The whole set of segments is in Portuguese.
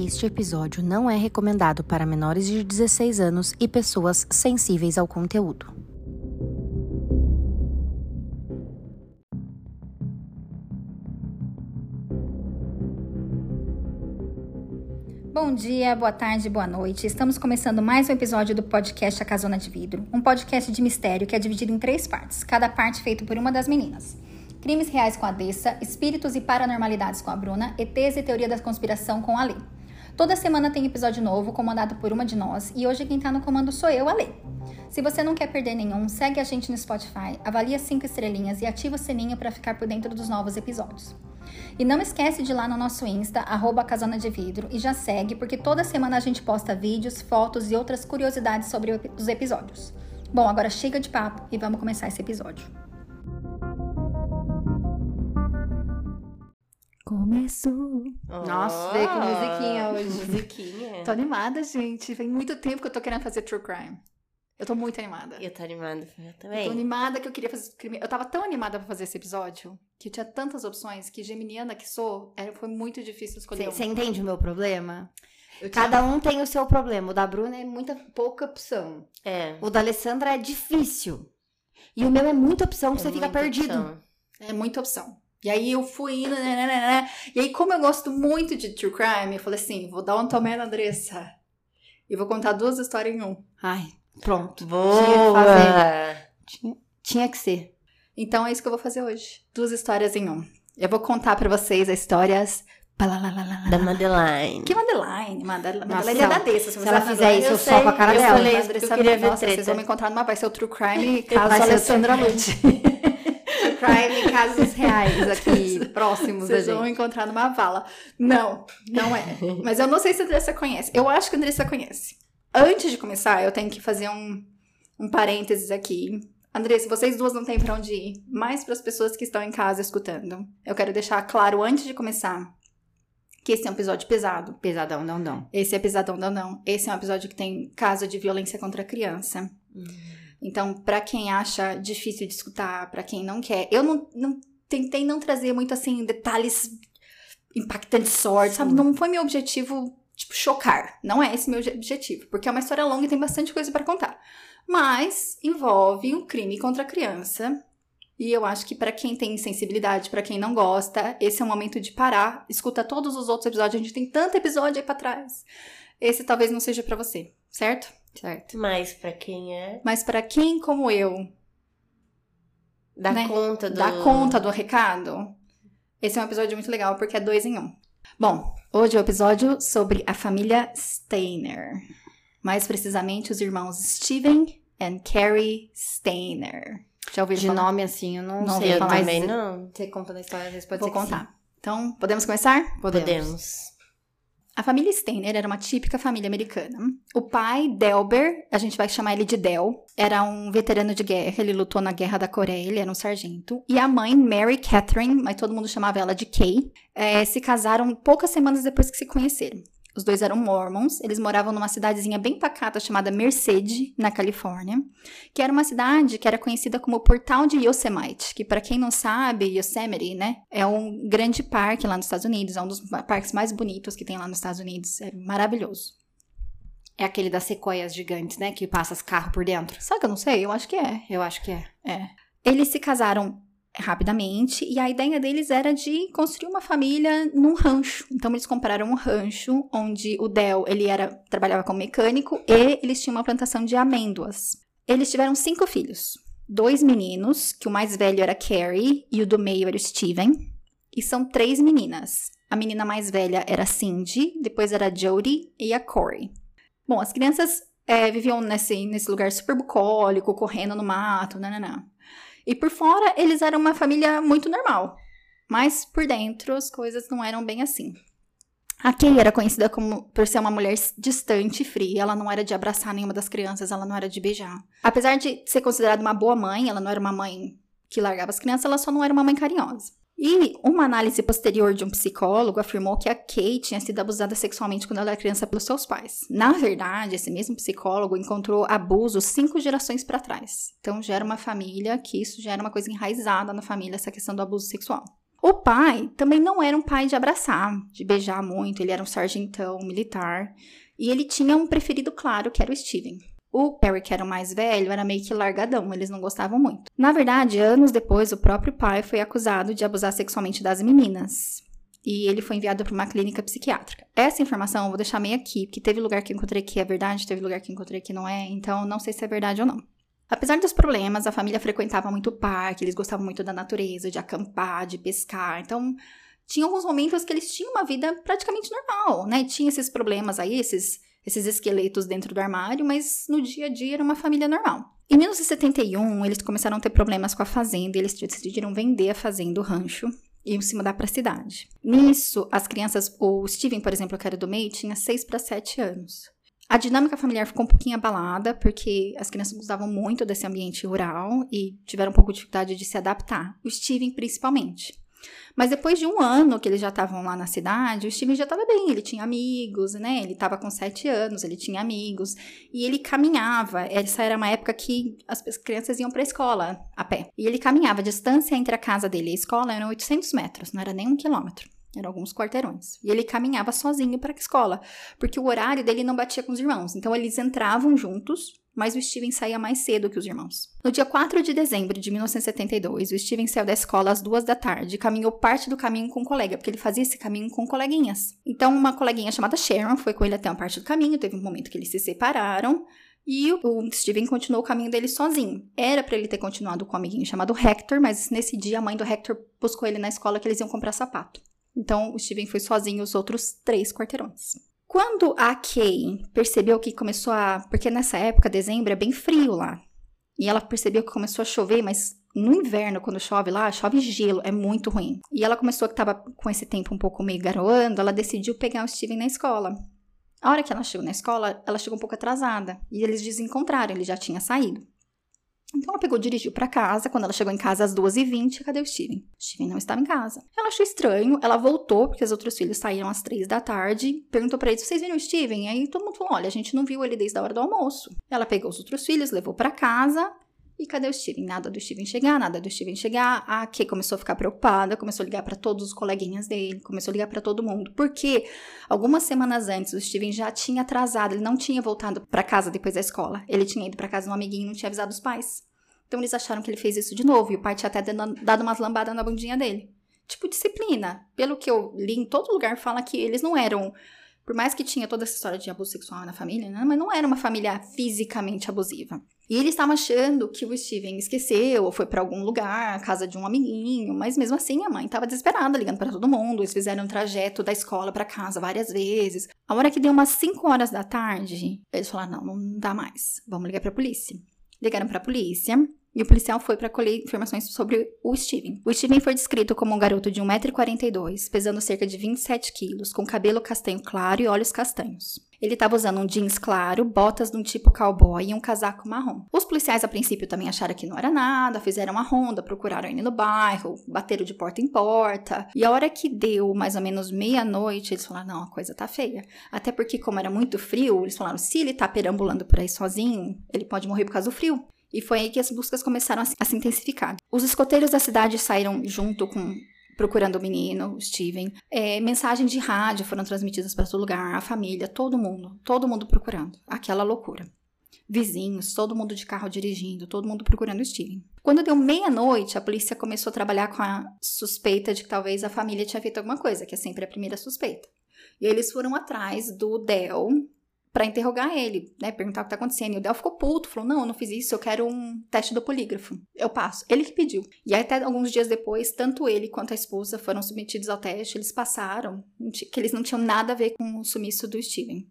Este episódio não é recomendado para menores de 16 anos e pessoas sensíveis ao conteúdo. Bom dia, boa tarde, boa noite. Estamos começando mais um episódio do podcast A Casona de Vidro, um podcast de mistério que é dividido em três partes, cada parte feito por uma das meninas. Crimes reais com a Dessa, espíritos e paranormalidades com a Bruna, ETs e teoria da conspiração com a Lê. Toda semana tem episódio novo, comandado por uma de nós, e hoje quem tá no comando sou eu, a Lê. Se você não quer perder nenhum, segue a gente no Spotify, avalia cinco estrelinhas e ativa o sininho para ficar por dentro dos novos episódios. E não esquece de ir lá no nosso Insta, arroba Casona de Vidro, e já segue, porque toda semana a gente posta vídeos, fotos e outras curiosidades sobre os episódios. Bom, agora chega de papo e vamos começar esse episódio. Começou. Nossa, veio com musiquinha hoje. Musiquinha. Tô animada, gente. Tem muito tempo que eu tô querendo fazer true crime. Eu tô muito animada. Eu tô animada eu Eu tô também. animada que eu queria fazer crime. Eu tava tão animada pra fazer esse episódio que tinha tantas opções que geminiana que sou, era, foi muito difícil escolher Você entende o meu problema? Tinha- Cada um tem o seu problema. O da Bruna é muita pouca opção. É. O da Alessandra é difícil. E o meu é muita opção que é você fica perdido. opção. É muita opção. E aí eu fui indo, né, né, né, né. E aí, como eu gosto muito de true crime, eu falei assim: vou dar um tomé na Andressa. E vou contar duas histórias em um. Ai, pronto. Boa! Tinha, tinha que ser. Então é isso que eu vou fazer hoje. Duas histórias em um. Eu vou contar pra vocês as histórias. Da Madeline. Que Madeline, Madeline, Nossa, Madeline se é da ela- Dessa. se ela fizer isso, eu eu soco a cara eu dela. falei isso Andressa, porque eu queria ver nossa, vocês treta. vão me encontrar numa. Vai ser o True Crime caso Alessandra True lute. Crime, casos reais aqui, próximos da Vocês vão gente. encontrar numa vala. Não, não é. Mas eu não sei se a Andressa conhece. Eu acho que a Andressa conhece. Antes de começar, eu tenho que fazer um, um parênteses aqui. Andressa, vocês duas não têm pra onde ir, mas para as pessoas que estão em casa escutando. Eu quero deixar claro antes de começar que esse é um episódio pesado. Pesadão, não, não. Esse é pesadão, não, não. Esse é um episódio que tem caso de violência contra a criança. Então, pra quem acha difícil de escutar, pra quem não quer, eu não, não tentei não trazer muito assim detalhes impactantes, sorte, sabe? Não foi meu objetivo tipo chocar. Não é esse meu obje- objetivo, porque é uma história longa e tem bastante coisa pra contar. Mas envolve um crime contra a criança. E eu acho que pra quem tem sensibilidade, pra quem não gosta, esse é o momento de parar, escuta todos os outros episódios, a gente tem tanto episódio aí pra trás. Esse talvez não seja pra você, certo? Certo. Mas pra quem é, Mas pra quem como eu dá Né? conta do... dá conta do recado, esse é um episódio muito legal porque é dois em um. Bom, hoje é o episódio sobre a família Steiner. Mais precisamente, os irmãos Steven e Carrie Steiner. Já ouviram De falar? nome assim, eu não, Não sei. Eu falar, mas também não. Você conta da história, às vezes pode Vou contar. Então, podemos começar? Podemos. A família Steiner era uma típica família americana. O pai, Delber, a gente vai chamar ele de Del, era um veterano de guerra, ele lutou na Guerra da Coreia, ele era um sargento. E a mãe, Mary Catherine, mas todo mundo chamava ela de Kay, eh, se casaram poucas semanas depois que se conheceram. Os dois eram mormons, eles moravam numa cidadezinha bem pacata chamada Merced, na Califórnia, que era uma cidade que era conhecida como Portal de Yosemite, que para quem não sabe, Yosemite, né, é um grande parque lá nos Estados Unidos, é um dos parques mais bonitos que tem lá nos Estados Unidos, é maravilhoso. É aquele das sequoias gigantes, né? Que passa os carros por dentro. Sabe que eu não sei? Eu acho que é. Eu acho que é. Eles se casaram rapidamente e a ideia deles era de construir uma família num rancho. Então eles compraram um rancho onde o Del, ele era trabalhava como mecânico e eles tinham uma plantação de amêndoas. Eles tiveram cinco filhos. Dois meninos, que o mais velho era Carrie e o do meio era o Steven. E são três meninas. A menina mais velha era Cindy, depois era a Jodie e a Corey. Bom, as crianças é, viviam nesse, nesse lugar super bucólico, correndo no mato, nananã. E por fora, eles eram uma família muito normal. Mas por dentro, as coisas não eram bem assim. A Kay era conhecida como, por ser uma mulher distante e fria. Ela não era de abraçar nenhuma das crianças, ela não era de beijar. Apesar de ser considerada uma boa mãe, ela não era uma mãe que largava as crianças, ela só não era uma mãe carinhosa. E uma análise posterior de um psicólogo afirmou que a Kay tinha sido abusada sexualmente quando ela era criança pelos seus pais. Na verdade, esse mesmo psicólogo encontrou abuso cinco gerações para trás. Então já era uma família que isso já era uma coisa enraizada na família, essa questão do abuso sexual. O pai também não era um pai de abraçar, de beijar muito, ele era um sargentão militar. E ele tinha um preferido claro, que era o Steven. O Perry, que era o mais velho, era meio que largadão, eles não gostavam muito. Na verdade, anos depois, o próprio pai foi acusado de abusar sexualmente das meninas. E ele foi enviado para uma clínica psiquiátrica. Essa informação eu vou deixar meio aqui, porque teve lugar que encontrei que é verdade, teve lugar que encontrei que não é, então não sei se é verdade ou não. Apesar dos problemas, a família frequentava muito o parque, eles gostavam muito da natureza, de acampar, de pescar. Então, tinha alguns momentos que eles tinham uma vida praticamente normal, né? Tinha esses problemas aí, esses, esses esqueletos dentro do armário, mas no dia a dia era uma família normal. Em 1971, eles começaram a ter problemas com a fazenda e eles decidiram vender a fazenda, o rancho, e se mudar para a cidade. Nisso, as crianças, o Steven, por exemplo, que era do meio, tinha 6 para 7 anos. A dinâmica familiar ficou um pouquinho abalada, porque as crianças gostavam muito desse ambiente rural e tiveram um pouco de dificuldade de se adaptar. O Steven, principalmente. Mas depois de um ano que eles já estavam lá na cidade, o Steven já estava bem, ele tinha amigos, né? Ele estava com sete anos, ele tinha amigos. E ele caminhava. Essa era uma época que as crianças iam para a escola a pé. E ele caminhava. A distância entre a casa dele e a escola eram 800 metros, não era nem um quilômetro. Eram alguns quarteirões. E ele caminhava sozinho para a escola, porque o horário dele não batia com os irmãos. Então eles entravam juntos, mas o Steven saía mais cedo que os irmãos. No dia 4 de dezembro de 1972, o Steven saiu da escola às duas da tarde e caminhou parte do caminho com um colega, porque ele fazia esse caminho com coleguinhas. Então, uma coleguinha chamada Sharon foi com ele até uma parte do caminho, teve um momento que eles se separaram. E o Steven continuou o caminho dele sozinho. Era para ele ter continuado com um amiguinho chamado Hector, mas nesse dia a mãe do Hector buscou ele na escola que eles iam comprar sapato. Então, o Steven foi sozinho os outros três quarteirões. Quando a Kay percebeu que começou a. Porque nessa época, dezembro, é bem frio lá. E ela percebeu que começou a chover, mas no inverno, quando chove lá, chove gelo, é muito ruim. E ela começou que estava com esse tempo um pouco meio garoando, ela decidiu pegar o Steven na escola. A hora que ela chegou na escola, ela chegou um pouco atrasada. E eles desencontraram, ele já tinha saído. Então ela pegou, dirigiu para casa. Quando ela chegou em casa às 2h20, cadê o Steven? O Steven não estava em casa. Ela achou estranho, ela voltou, porque os outros filhos saíram às 3 da tarde. Perguntou para eles: vocês viram o Steven? Aí todo mundo falou: olha, a gente não viu ele desde a hora do almoço. Ela pegou os outros filhos, levou para casa. E cadê o Steven? Nada do Steven chegar, nada do Steven chegar. A Kay começou a ficar preocupada, começou a ligar para todos os coleguinhas dele, começou a ligar para todo mundo. Porque algumas semanas antes o Steven já tinha atrasado, ele não tinha voltado para casa depois da escola. Ele tinha ido para casa de um amiguinho e não tinha avisado os pais. Então eles acharam que ele fez isso de novo e o pai tinha até dado umas lambadas na bundinha dele. Tipo, disciplina. Pelo que eu li em todo lugar, fala que eles não eram por mais que tinha toda essa história de abuso sexual na família, né? mas não era uma família fisicamente abusiva. E ele estava achando que o Steven esqueceu ou foi para algum lugar, casa de um amiguinho, mas mesmo assim a mãe estava desesperada, ligando para todo mundo. Eles fizeram um trajeto da escola para casa várias vezes. A hora que deu umas 5 horas da tarde, eles falaram: não, não dá mais, vamos ligar para a polícia. Ligaram para a polícia. E o policial foi para colher informações sobre o Steven. O Steven foi descrito como um garoto de 1,42m, pesando cerca de 27 quilos, com cabelo castanho claro e olhos castanhos. Ele estava usando um jeans claro, botas de um tipo cowboy e um casaco marrom. Os policiais, a princípio, também acharam que não era nada, fizeram uma ronda, procuraram ele no bairro, bateram de porta em porta. E a hora que deu mais ou menos meia-noite, eles falaram: não, a coisa tá feia. Até porque, como era muito frio, eles falaram: se ele tá perambulando por aí sozinho, ele pode morrer por causa do frio. E foi aí que as buscas começaram a se, a se intensificar. Os escoteiros da cidade saíram junto com procurando o menino, o Steven. É, mensagens de rádio foram transmitidas para todo lugar, a família, todo mundo, todo mundo procurando. Aquela loucura. Vizinhos, todo mundo de carro dirigindo, todo mundo procurando o Steven. Quando deu meia-noite, a polícia começou a trabalhar com a suspeita de que talvez a família tinha feito alguma coisa, que é sempre a primeira suspeita. E eles foram atrás do Del, para interrogar ele, né? Perguntar o que tá acontecendo. E o Del ficou puto, falou: Não, eu não fiz isso, eu quero um teste do polígrafo. Eu passo. Ele que pediu. E aí, até alguns dias depois, tanto ele quanto a esposa foram submetidos ao teste, eles passaram, que eles não tinham nada a ver com o sumiço do Steven.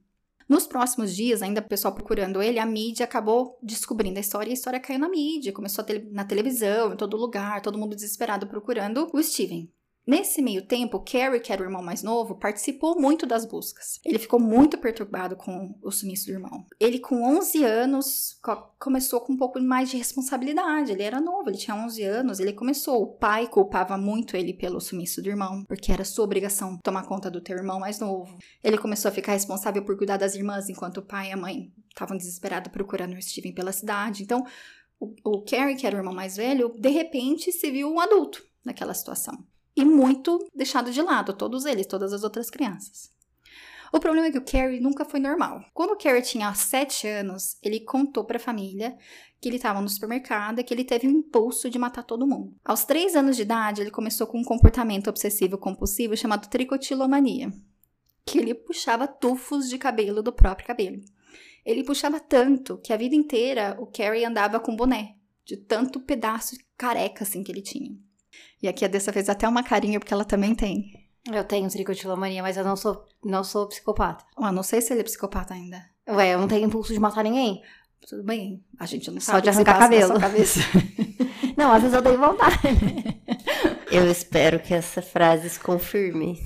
Nos próximos dias, ainda o pessoal procurando ele, a mídia acabou descobrindo a história e a história caiu na mídia, começou na televisão, em todo lugar, todo mundo desesperado procurando o Steven. Nesse meio tempo, Carrie, que era o irmão mais novo, participou muito das buscas. Ele ficou muito perturbado com o sumiço do irmão. Ele, com 11 anos, co começou com um pouco mais de responsabilidade. Ele era novo, ele tinha 11 anos, ele começou. O pai culpava muito ele pelo sumiço do irmão, porque era sua obrigação tomar conta do teu irmão mais novo. Ele começou a ficar responsável por cuidar das irmãs, enquanto o pai e a mãe estavam desesperados procurando o Steven pela cidade. Então, o, o Carrie, que era o irmão mais velho, de repente se viu um adulto naquela situação. E muito deixado de lado, todos eles, todas as outras crianças. O problema é que o Carrie nunca foi normal. Quando o Carrie tinha 7 anos, ele contou para a família que ele estava no supermercado e que ele teve um impulso de matar todo mundo. Aos 3 anos de idade, ele começou com um comportamento obsessivo compulsivo chamado tricotilomania, que ele puxava tufos de cabelo do próprio cabelo. Ele puxava tanto que a vida inteira o Carrie andava com boné, de tanto pedaço careca assim que ele tinha. E aqui a Dessa fez até uma carinha porque ela também tem. Eu tenho tricotilomania, mas eu não sou, não sou psicopata. Ah, não sei se ele é psicopata ainda. Ué, eu não tenho impulso de matar ninguém. Tudo bem, a gente não Só sabe de arrancar cabelo. sua cabeça. Não, às vezes eu tenho vontade. Eu espero que essa frase se confirme.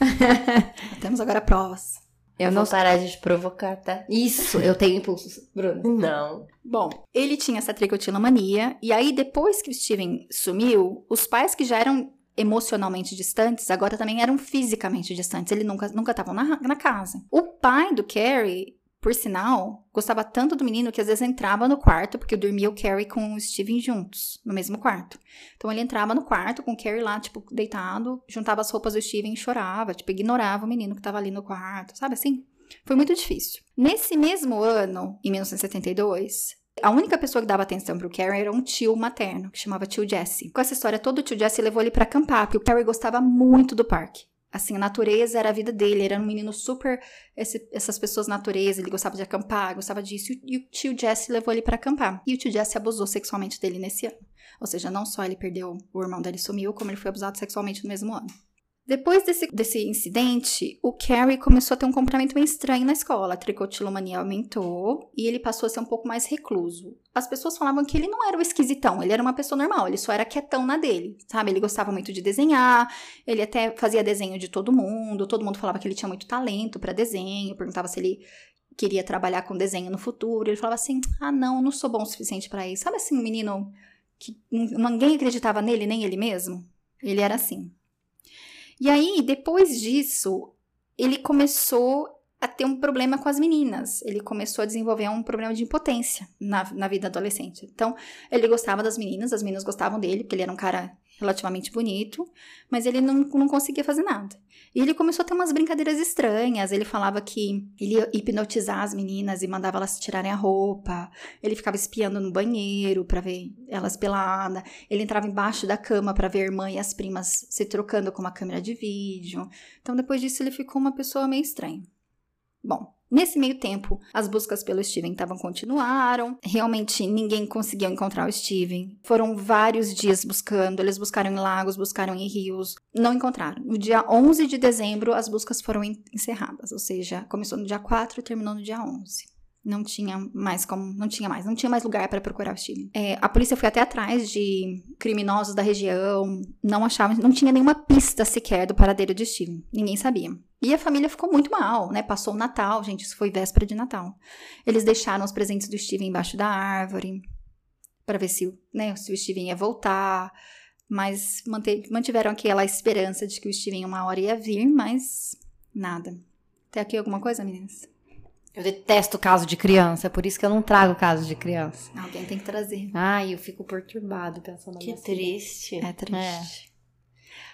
Temos agora provas. Eu Eu não vou parar de te provocar, tá? Isso, eu tenho impulsos, Bruno. Não. Bom, ele tinha essa tricotilomania, e aí depois que o Steven sumiu, os pais que já eram emocionalmente distantes, agora também eram fisicamente distantes. Eles nunca nunca estavam na, na casa. O pai do Carrie, por sinal, gostava tanto do menino que às vezes entrava no quarto, porque dormia o Carrie com o Steven juntos, no mesmo quarto. Então ele entrava no quarto com o Carrie lá, tipo, deitado, juntava as roupas do Steven e chorava, tipo, ignorava o menino que tava ali no quarto, sabe assim? Foi muito difícil. Nesse mesmo ano, em 1972, a única pessoa que dava atenção pro Carrie era um tio materno, que chamava tio Jesse. Com essa história toda, o tio Jesse levou ele pra acampar, porque o Carrie gostava muito do parque. Assim, a natureza era a vida dele, ele era um menino super. esse- essas pessoas natureza, ele gostava de acampar, gostava disso. E o tio Jesse levou ele pra acampar. E o tio Jesse abusou sexualmente dele nesse ano. Ou seja, não só ele perdeu, o irmão dele sumiu, como ele foi abusado sexualmente no mesmo ano. Depois desse, desse incidente, o Carrie começou a ter um comportamento meio estranho na escola. A tricotilomania aumentou e ele passou a ser um pouco mais recluso. As pessoas falavam que ele não era o esquisitão, ele era uma pessoa normal, ele só era quietão na dele, sabe? Ele gostava muito de desenhar, ele até fazia desenho de todo mundo, todo mundo falava que ele tinha muito talento para desenho, perguntava se ele queria trabalhar com desenho no futuro. Ele falava assim: ah, não, não sou bom o suficiente para isso. Sabe assim, um menino que ninguém acreditava nele, nem ele mesmo? Ele era assim. E aí, depois disso, ele começou a ter um problema com as meninas. Ele começou a desenvolver um problema de impotência na, na vida adolescente. Então, ele gostava das meninas, as meninas gostavam dele, porque ele era um cara relativamente bonito, mas ele não, não conseguia fazer nada. E ele começou a ter umas brincadeiras estranhas. Ele falava que ele ia hipnotizar as meninas e mandava elas tirarem a roupa. Ele ficava espiando no banheiro pra ver elas peladas. Ele entrava embaixo da cama pra ver a irmã e as primas se trocando com uma câmera de vídeo. Então, depois disso, ele ficou uma pessoa meio estranha. Bom, nesse meio tempo, as buscas pelo Steven estavam continuaram. Realmente ninguém conseguiu encontrar o Steven. Foram vários dias buscando. Eles buscaram em lagos, buscaram em rios. Não encontraram. No dia 11 de dezembro, as buscas foram en- encerradas. Ou seja, começou no dia 4 e terminou no dia 11. Não tinha mais como, não tinha mais, não tinha mais lugar para procurar o Steven. É, a polícia foi até atrás de criminosos da região, não achavam, não tinha nenhuma pista sequer do paradeiro de Steven. Ninguém sabia. E a família ficou muito mal, né? Passou o Natal, gente, isso foi véspera de Natal. Eles deixaram os presentes do Steven embaixo da árvore para ver se, né, se o Steven ia voltar, mas mantiveram aquela esperança de que o Steven uma hora ia vir, mas nada. Tem aqui alguma coisa, meninas? Eu detesto caso de criança, é por isso que eu não trago caso de criança. Alguém tem que trazer. Ai, eu fico perturbado pensando Que triste. É triste.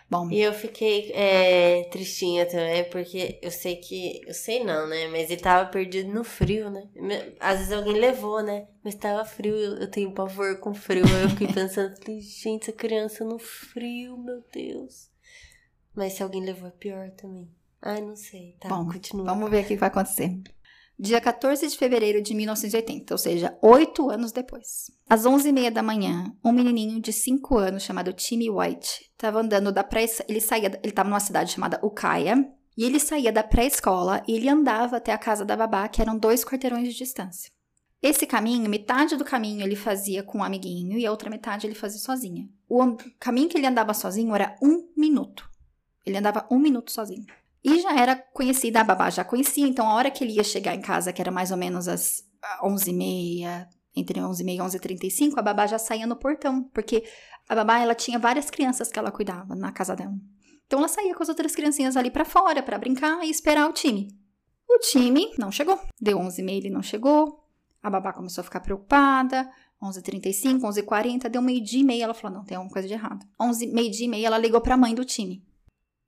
Bom, E eu fiquei é, tristinha também, porque eu sei que. Eu sei não, né? Mas ele tava perdido no frio, né? Às vezes alguém levou, né? Mas tava frio, eu, tenho pavor com frio. Aí eu fiquei pensando, gente, essa criança no frio, meu Deus. Mas se alguém levou é pior também. Ai, não sei. Tá, Bom, continua. vamos ver o que vai acontecer. Dia 14 de fevereiro de 1980, ou seja, oito anos depois. Às 11h30 da manhã, um menininho de 5 anos chamado Timmy White estava andando da pré ele saía, ele estava numa cidade chamada Ukiah, e ele saía da pré-escola e ele andava até a casa da babá, que eram dois quarteirões de distância. Esse caminho, metade do caminho ele fazia com um amiguinho e a outra metade ele fazia sozinha. O caminho que ele andava sozinho era um minuto. Ele andava um minuto sozinho. E já era conhecida, a babá já conhecia, então a hora que ele ia chegar em casa, que era mais ou menos às 11h30, entre 11h30 e 11h35, a babá já saía no portão, porque a babá, ela tinha várias crianças que ela cuidava na casa dela. Então ela saía com as outras criancinhas ali pra fora pra brincar e esperar o time. O time não chegou. Deu 11h30, ele não chegou. A babá começou a ficar preocupada. 11h35, 11h40, deu meio-dia e meia. Ela falou: não, tem alguma coisa de errado. 11, meio-dia e meia, ela ligou pra mãe do time.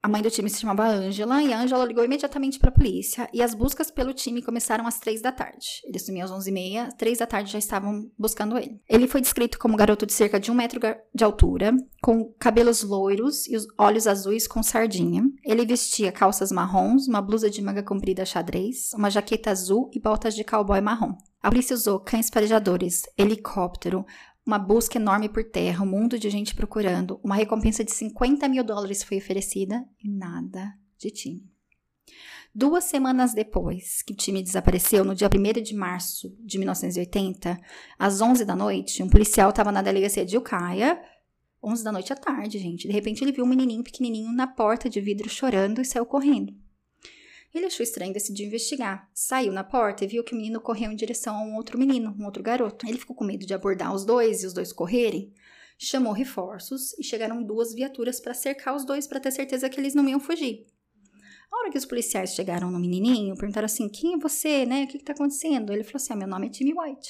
A mãe do time se chamava Ângela e a Ângela ligou imediatamente para a polícia e as buscas pelo time começaram às três da tarde. Ele sumiu às onze e meia, três da tarde já estavam buscando ele. Ele foi descrito como garoto de cerca de um metro de altura, com cabelos loiros e os olhos azuis com sardinha. Ele vestia calças marrons, uma blusa de manga comprida xadrez, uma jaqueta azul e botas de cowboy marrom. A polícia usou cães farejadores, helicóptero, uma busca enorme por terra, um mundo de gente procurando. Uma recompensa de 50 mil dólares foi oferecida e nada de time. Duas semanas depois que o time desapareceu, no dia 1 de março de 1980, às 11 da noite, um policial estava na delegacia de Ukiah, 11 da noite à tarde, gente. De repente ele viu um menininho pequenininho na porta de vidro chorando e saiu correndo. Ele achou estranho e decidiu investigar. Saiu na porta e viu que o menino correu em direção a um outro menino, um outro garoto. Ele ficou com medo de abordar os dois e os dois correrem. Chamou reforços e chegaram duas viaturas para cercar os dois para ter certeza que eles não iam fugir. A hora que os policiais chegaram no menininho, perguntaram assim: Quem é você, né? O que, que tá acontecendo? Ele falou assim: ah, Meu nome é Timmy White.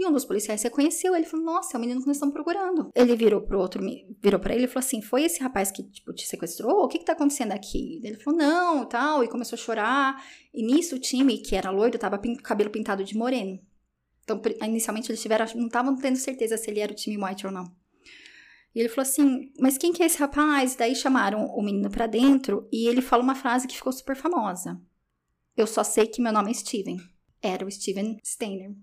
E um dos policiais reconheceu, ele falou: Nossa, é o menino que nós estamos procurando. Ele virou pro outro, virou para ele e falou assim: Foi esse rapaz que tipo, te sequestrou? O que, que tá acontecendo aqui? Ele falou: Não, tal. E começou a chorar. E nisso o time, que era loiro, tava com cabelo pintado de moreno. Então, inicialmente eles tiveram, não estavam tendo certeza se ele era o Timmy White ou não. E ele falou assim: Mas quem que é esse rapaz? Daí chamaram o menino pra dentro e ele falou uma frase que ficou super famosa: Eu só sei que meu nome é Steven. Era o Steven Steiner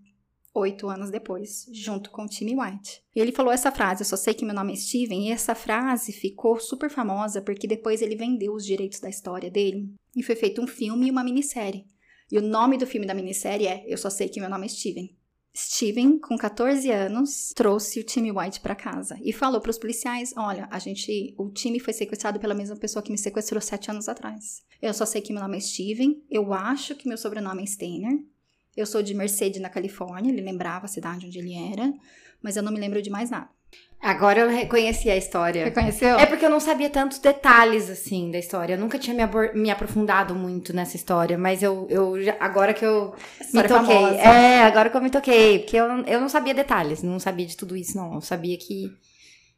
oito anos depois, junto com Timmy White. E ele falou essa frase, eu só sei que meu nome é Steven, e essa frase ficou super famosa porque depois ele vendeu os direitos da história dele e foi feito um filme e uma minissérie. E o nome do filme da minissérie é Eu Só Sei Que Meu Nome é Steven. Steven, com 14 anos, trouxe o Timmy White para casa e falou para os policiais: Olha, a gente, o time foi sequestrado pela mesma pessoa que me sequestrou sete anos atrás. Eu só sei que meu nome é Steven, eu acho que meu sobrenome é Steiner, eu sou de Merced, na Califórnia. Ele lembrava a cidade onde ele era, mas eu não me lembro de mais nada. Agora eu reconheci a história. Reconheceu? É porque eu não sabia tantos detalhes, assim, da história. Eu nunca tinha me, me aprofundado muito nessa história, mas eu, eu já- agora que eu me História toquei. famosa. É, agora que eu me toquei. Porque eu, eu não sabia detalhes, não sabia de tudo isso, não. Eu sabia que.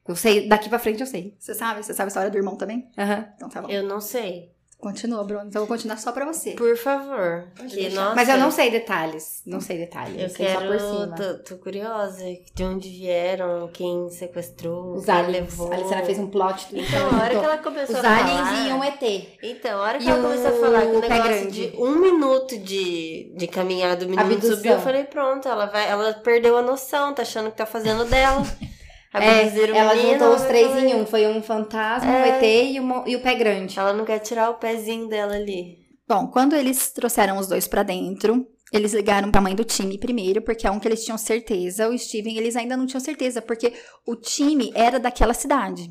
Eu sei, daqui pra frente eu sei. Você sabe? Você sabe a história do irmão também? Aham. Então tá bom. Eu não sei. Continua, Bruno. Então eu vou continuar só pra você. Por favor. Que, nossa, Mas eu não sei detalhes. Não sei detalhes. Eu sei só por quero. cima. Tô, tô curiosa de onde vieram, quem sequestrou, Os quem aliens. levou. A Alessandra fez um plot. twist. Então, a hora que ela começou Os a falar. aliens e um ET. Então, a hora que E ela começou a o falar que o negócio grande. de um minuto de, de caminhada, o menino Abdução. subiu, eu falei, pronto, ela vai, ela perdeu a noção, tá achando que tá fazendo dela. É, Abduziram o ela menino, juntou os três em um. Foi um fantasma, um É. ET e, uma- e o pé grande. Ela não quer tirar o pezinho dela ali. Bom, quando eles trouxeram os dois pra dentro, eles ligaram pra mãe do time primeiro, porque é um que eles tinham certeza. O Steven, eles ainda não tinham certeza, porque o time era daquela cidade.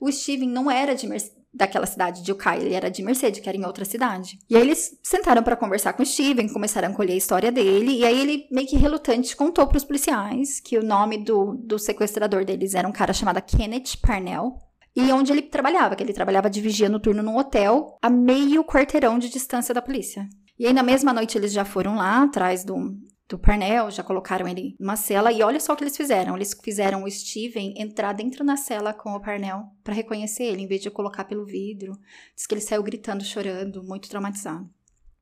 O Steven não era de Merce- daquela cidade de Ukai, ele era de Mercedes, que era em outra cidade. E aí eles sentaram pra conversar com o Steven, começaram a colher a história dele, e aí ele, meio que relutante, contou pros policiais que o nome do, do sequestrador deles era um cara chamado Kenneth Parnell. E onde ele trabalhava, que ele trabalhava de vigia noturno num hotel a meio quarteirão de distância da polícia. E aí na mesma noite eles já foram lá atrás do, do Parnell, já colocaram ele numa cela e olha só o que eles fizeram. Eles fizeram o Steven entrar dentro da cela com o Parnell para reconhecer ele, em vez de colocar pelo vidro. Diz que ele saiu gritando, chorando, muito traumatizado.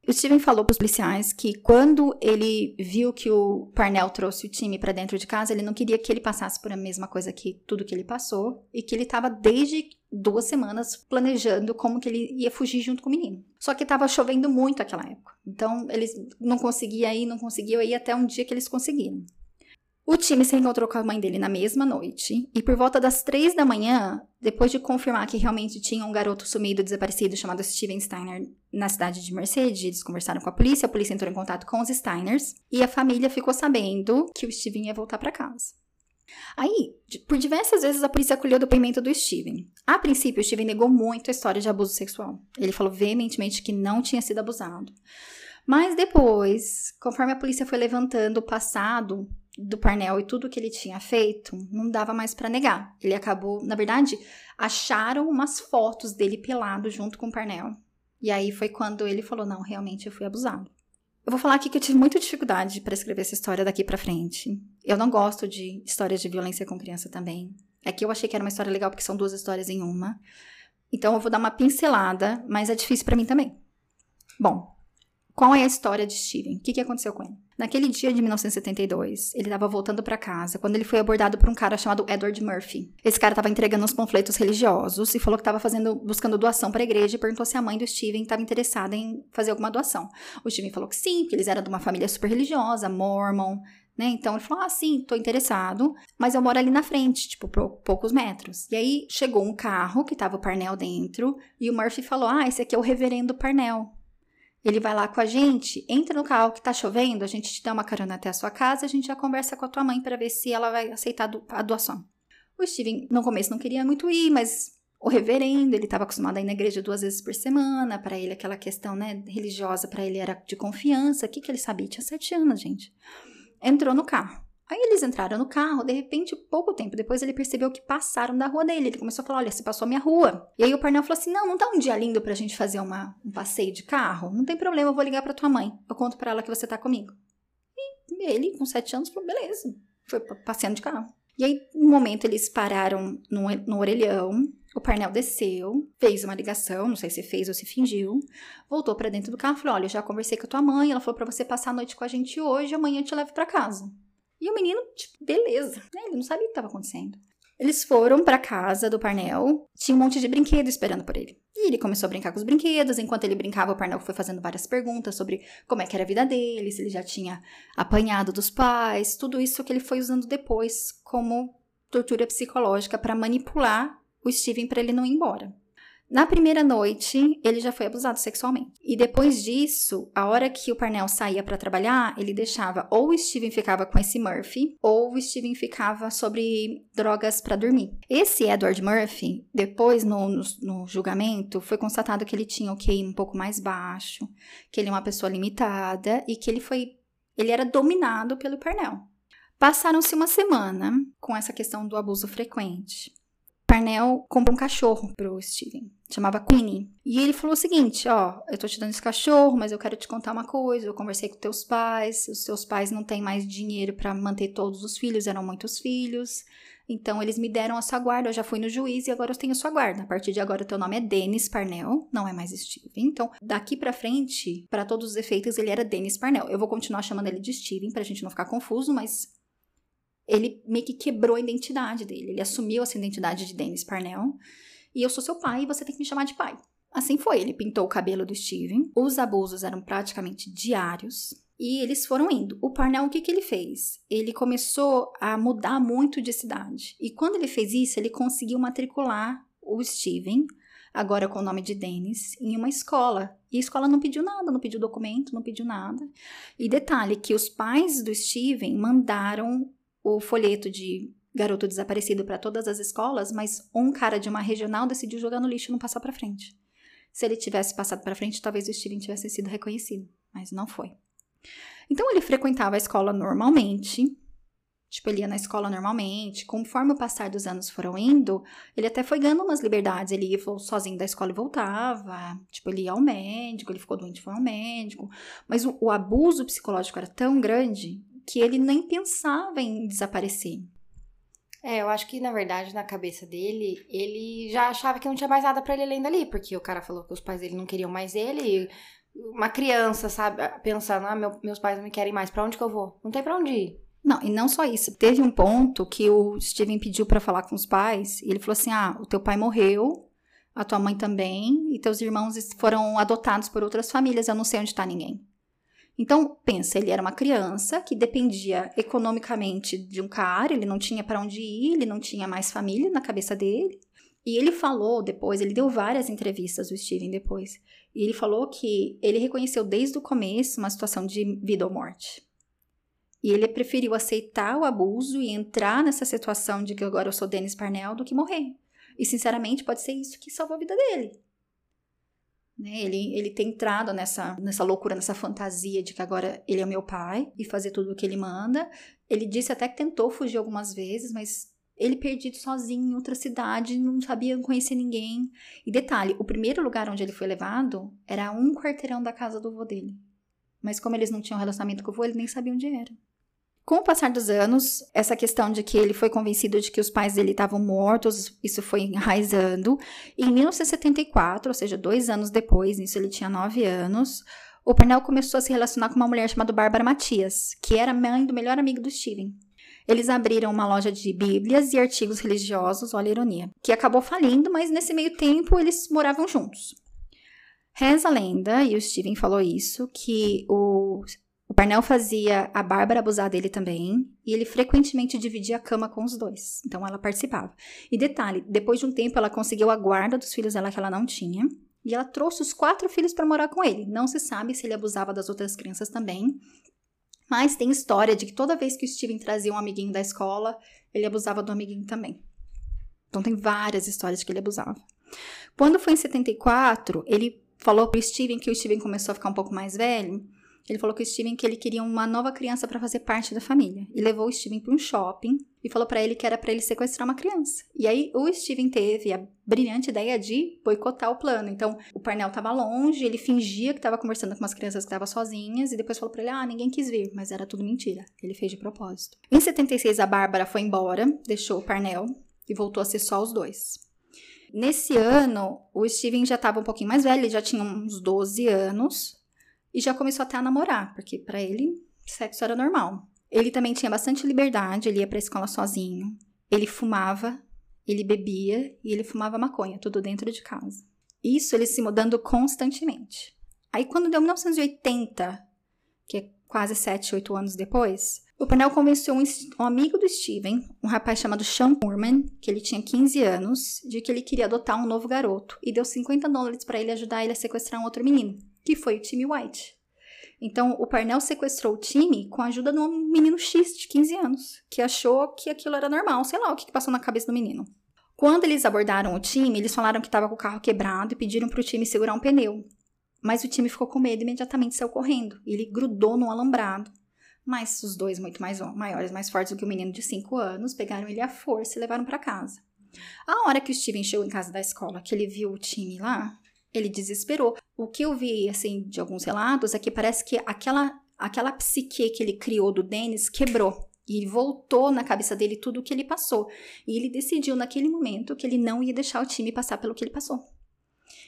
O Steven falou para os policiais que quando ele viu que o Parnell trouxe o time para dentro de casa, ele não queria que ele passasse por a mesma coisa que tudo que ele passou e que ele estava desde duas semanas planejando como que ele ia fugir junto com o menino. Só que estava chovendo muito naquela época. Então eles não conseguiam ir, não conseguiam ir até um dia que eles conseguiram. O time se encontrou com a mãe dele na mesma noite e por volta das três da manhã, depois de confirmar que realmente tinha um garoto sumido desaparecido chamado Steven Steiner na cidade de Mercedes, eles conversaram com a polícia, a polícia entrou em contato com os Steiners e a família ficou sabendo que o Steven ia voltar para casa. Aí, por diversas vezes a polícia acolheu o depoimento do Steven. A princípio, o Steven negou muito a história de abuso sexual. Ele falou veementemente que não tinha sido abusado. Mas depois, conforme a polícia foi levantando o passado do Parnell e tudo que ele tinha feito, não dava mais pra negar. Ele acabou, na verdade, acharam umas fotos dele pelado junto com o Parnell. E aí foi quando ele falou: "Não, realmente eu fui abusado". Eu vou falar aqui que eu tive muita dificuldade para escrever essa história daqui pra frente. Eu não gosto de histórias de violência com criança também. É que eu achei que era uma história legal porque são duas histórias em uma. Então eu vou dar uma pincelada, mas é difícil para mim também. Bom, qual é a história de Steven? O que, que aconteceu com ele? Naquele dia de 1972, ele estava voltando para casa quando ele foi abordado por um cara chamado Edward Murphy. Esse cara estava entregando uns panfletos religiosos e falou que estava fazendo, buscando doação para a igreja e perguntou se a mãe do Steven estava interessada em fazer alguma doação. O Steven falou que sim, porque eles eram de uma família super religiosa, mormon, né? Então ele falou: Ah, sim, tô interessado, mas eu moro ali na frente, tipo, poucos metros. E aí chegou um carro que tava o Parnell dentro, e o Murphy falou: Ah, esse aqui é o reverendo Parnell. Ele vai lá com a gente, entra no carro que tá chovendo, a gente te dá uma carona até a sua casa, a gente já conversa com a tua mãe para ver se ela vai aceitar a doação. O Steven, no começo, não queria muito ir, mas o reverendo, ele estava acostumado a ir na igreja duas vezes por semana, para ele aquela questão, né, religiosa, para ele era de confiança. O que, que ele sabia? Tinha sete anos, gente. Entrou no carro. Aí eles entraram no carro, de repente, pouco tempo depois, ele percebeu que passaram da rua dele. Ele começou a falar: Olha, você passou a minha rua. E aí o Parnell falou assim: Não, não tá um dia lindo pra gente fazer uma, um passeio de carro? Não tem problema, eu vou ligar pra tua mãe. Eu conto pra ela que você tá comigo. E ele, com sete anos, falou: Beleza. Foi passeando de carro. E aí, no momento, eles pararam no, no orelhão. O Parnell desceu, fez uma ligação, não sei se fez ou se fingiu, voltou para dentro do carro e falou: Olha, eu já conversei com a tua mãe, ela falou para você passar a noite com a gente hoje, amanhã eu te levo para casa. E o menino, tipo, beleza, né? Ele não sabia o que estava acontecendo. Eles foram para casa do Parnell, tinha um monte de brinquedo esperando por ele. E ele começou a brincar com os brinquedos, enquanto ele brincava, o Parnell foi fazendo várias perguntas sobre como é que era a vida dele, se ele já tinha apanhado dos pais, tudo isso que ele foi usando depois como tortura psicológica para manipular o Steven para ele não ir embora. Na primeira noite, ele já foi abusado sexualmente. E depois disso, a hora que o Parnell saía para trabalhar, ele deixava ou o Steven ficava com esse Murphy, ou o Steven ficava sobre drogas para dormir. Esse Edward Murphy, depois no, no, no, julgamento, foi constatado que ele tinha o QI um pouco mais baixo, que ele é uma pessoa limitada e que ele foi ele era dominado pelo Parnell. Passaram-se uma semana com essa questão do abuso frequente. Parnell comprou um cachorro pro Steven. Chamava Queenie. E ele falou o seguinte: Ó, eu tô te dando esse cachorro, mas eu quero te contar uma coisa. Eu conversei com teus pais. Os teus pais não têm mais dinheiro para manter todos os filhos, eram muitos filhos. Então eles me deram a sua guarda. Eu já fui no juiz e agora eu tenho a sua guarda. A partir de agora, teu nome é Dennis Parnell, não é mais Steven. Então, daqui para frente, para todos os efeitos, ele era Dennis Parnell. Eu vou continuar chamando ele de Steven pra gente não ficar confuso, mas ele meio que quebrou a identidade dele. Ele assumiu essa identidade de Dennis Parnell. E eu sou seu pai e você tem que me chamar de pai. Assim foi, ele pintou o cabelo do Steven. Os abusos eram praticamente diários. E eles foram indo. O Parnell, o que, que ele fez? Ele começou a mudar muito de cidade. E quando ele fez isso, ele conseguiu matricular o Steven, agora com o nome de Dennis, em uma escola. E a escola não pediu nada, não pediu documento, não pediu nada. E detalhe que os pais do Steven mandaram o folheto de garoto desaparecido para todas as escolas, mas um cara de uma regional decidiu jogar no lixo e não passar para frente. Se ele tivesse passado para frente, talvez o Steven tivesse sido reconhecido, mas não foi. Então ele frequentava a escola normalmente, tipo, ele ia na escola normalmente. Conforme o passar dos anos foram indo, ele até foi ganhando umas liberdades. Ele ia sozinho da escola e voltava. Tipo, ele ia ao médico, ele ficou doente, foi ao médico. Mas o, o abuso psicológico era tão grande que ele nem pensava em desaparecer. É, eu acho que na verdade na cabeça dele, ele já achava que não tinha mais nada para ele além dali, porque o cara falou que os pais dele não queriam mais ele. Uma criança, sabe, pensando, ah, meu, meus pais não me querem mais, para onde que eu vou? Não tem para onde ir. Não, e não só isso. Teve um ponto que o Steven pediu para falar com os pais, e ele falou assim: "Ah, o teu pai morreu, a tua mãe também, e teus irmãos foram adotados por outras famílias, eu não sei onde tá ninguém". Então, pensa, ele era uma criança que dependia economicamente de um cara, ele não tinha para onde ir, ele não tinha mais família na cabeça dele. E ele falou depois, ele deu várias entrevistas, o Steven, depois. E ele falou que ele reconheceu desde o começo uma situação de vida ou morte. E ele preferiu aceitar o abuso e entrar nessa situação de que agora eu sou Dennis Parnell do que morrer. E, sinceramente, pode ser isso que salvou a vida dele. Né? Ele, ele tem entrado nessa, nessa loucura, nessa fantasia de que agora ele é meu pai e fazer tudo o que ele manda. Ele disse até que tentou fugir algumas vezes, mas ele perdido sozinho em outra cidade, não sabia conhecer ninguém. E detalhe, o primeiro lugar onde ele foi levado era um quarteirão da casa do vô dele. Mas como eles não tinham relacionamento com o vô, ele nem sabia onde era. Com o passar dos anos, essa questão de que ele foi convencido de que os pais dele estavam mortos, isso foi enraizando. Em 1974, ou seja, dois anos depois, isso ele tinha nove anos, o Pernell começou a se relacionar com uma mulher chamada Bárbara Matias, que era mãe do melhor amigo do Steven. Eles abriram uma loja de bíblias e artigos religiosos, olha a ironia, que acabou falindo, mas nesse meio tempo eles moravam juntos. Reza a lenda, e o Steven falou isso, que o o Parnell fazia a Bárbara abusar dele também, e ele frequentemente dividia a cama com os dois. Então ela participava. E detalhe, depois de um tempo ela conseguiu a guarda dos filhos dela que ela não tinha, e ela trouxe os quatro filhos para morar com ele. Não se sabe se ele abusava das outras crianças também, mas tem história de que toda vez que o Steven trazia um amiguinho da escola, ele abusava do amiguinho também. Então tem várias histórias de que ele abusava. Quando foi em 74, ele falou pro Steven que o Steven começou a ficar um pouco mais velho ele falou com o Steven que ele queria uma nova criança para fazer parte da família. E levou o Steven para um shopping e falou para ele que era para ele sequestrar uma criança. E aí o Steven teve a brilhante ideia de boicotar o plano. Então, o Parnell estava longe, ele fingia que estava conversando com umas crianças que estavam sozinhas e depois falou para ele: "Ah, ninguém quis vir", mas era tudo mentira. Ele fez de propósito. Em 76 a Bárbara foi embora, deixou o Parnell e voltou a ser só os dois. Nesse ano, o Steven já estava um pouquinho mais velho, ele já tinha uns 12 anos, e já começou até a namorar, porque para ele sexo era normal. Ele também tinha bastante liberdade, ele ia para a escola sozinho, ele fumava, ele bebia e ele fumava maconha, tudo dentro de casa. Isso ele se mudando constantemente. Aí quando deu 1980, que é quase 7, 8 anos depois, o Pernell convenceu um, um, amigo do Steven, um rapaz chamado Sean Moorman, que ele tinha 15 anos, de que ele queria adotar um novo garoto e deu 50 dólares para ele ajudar ele a sequestrar um outro menino que foi o time White. Então, o Parnell sequestrou o time com a ajuda de um menino X de 15 anos, que achou que aquilo era normal, sei lá o que passou na cabeça do menino. Quando eles abordaram o time, eles falaram que estava com o carro quebrado e pediram para o time segurar um pneu. Mas o time ficou com medo e imediatamente saiu correndo. Ele grudou no alambrado. Mas os dois, muito mais maiores, mais fortes do que o menino de 5 anos, pegaram ele à força e levaram para casa. A hora que o Steven chegou em casa da escola, que ele viu o time lá, ele desesperou. O que eu vi, assim, de alguns relatos é que parece que aquela, aquela psique que ele criou do Dennis quebrou. E voltou na cabeça dele tudo o que ele passou. E ele decidiu naquele momento que ele não ia deixar o time passar pelo que ele passou.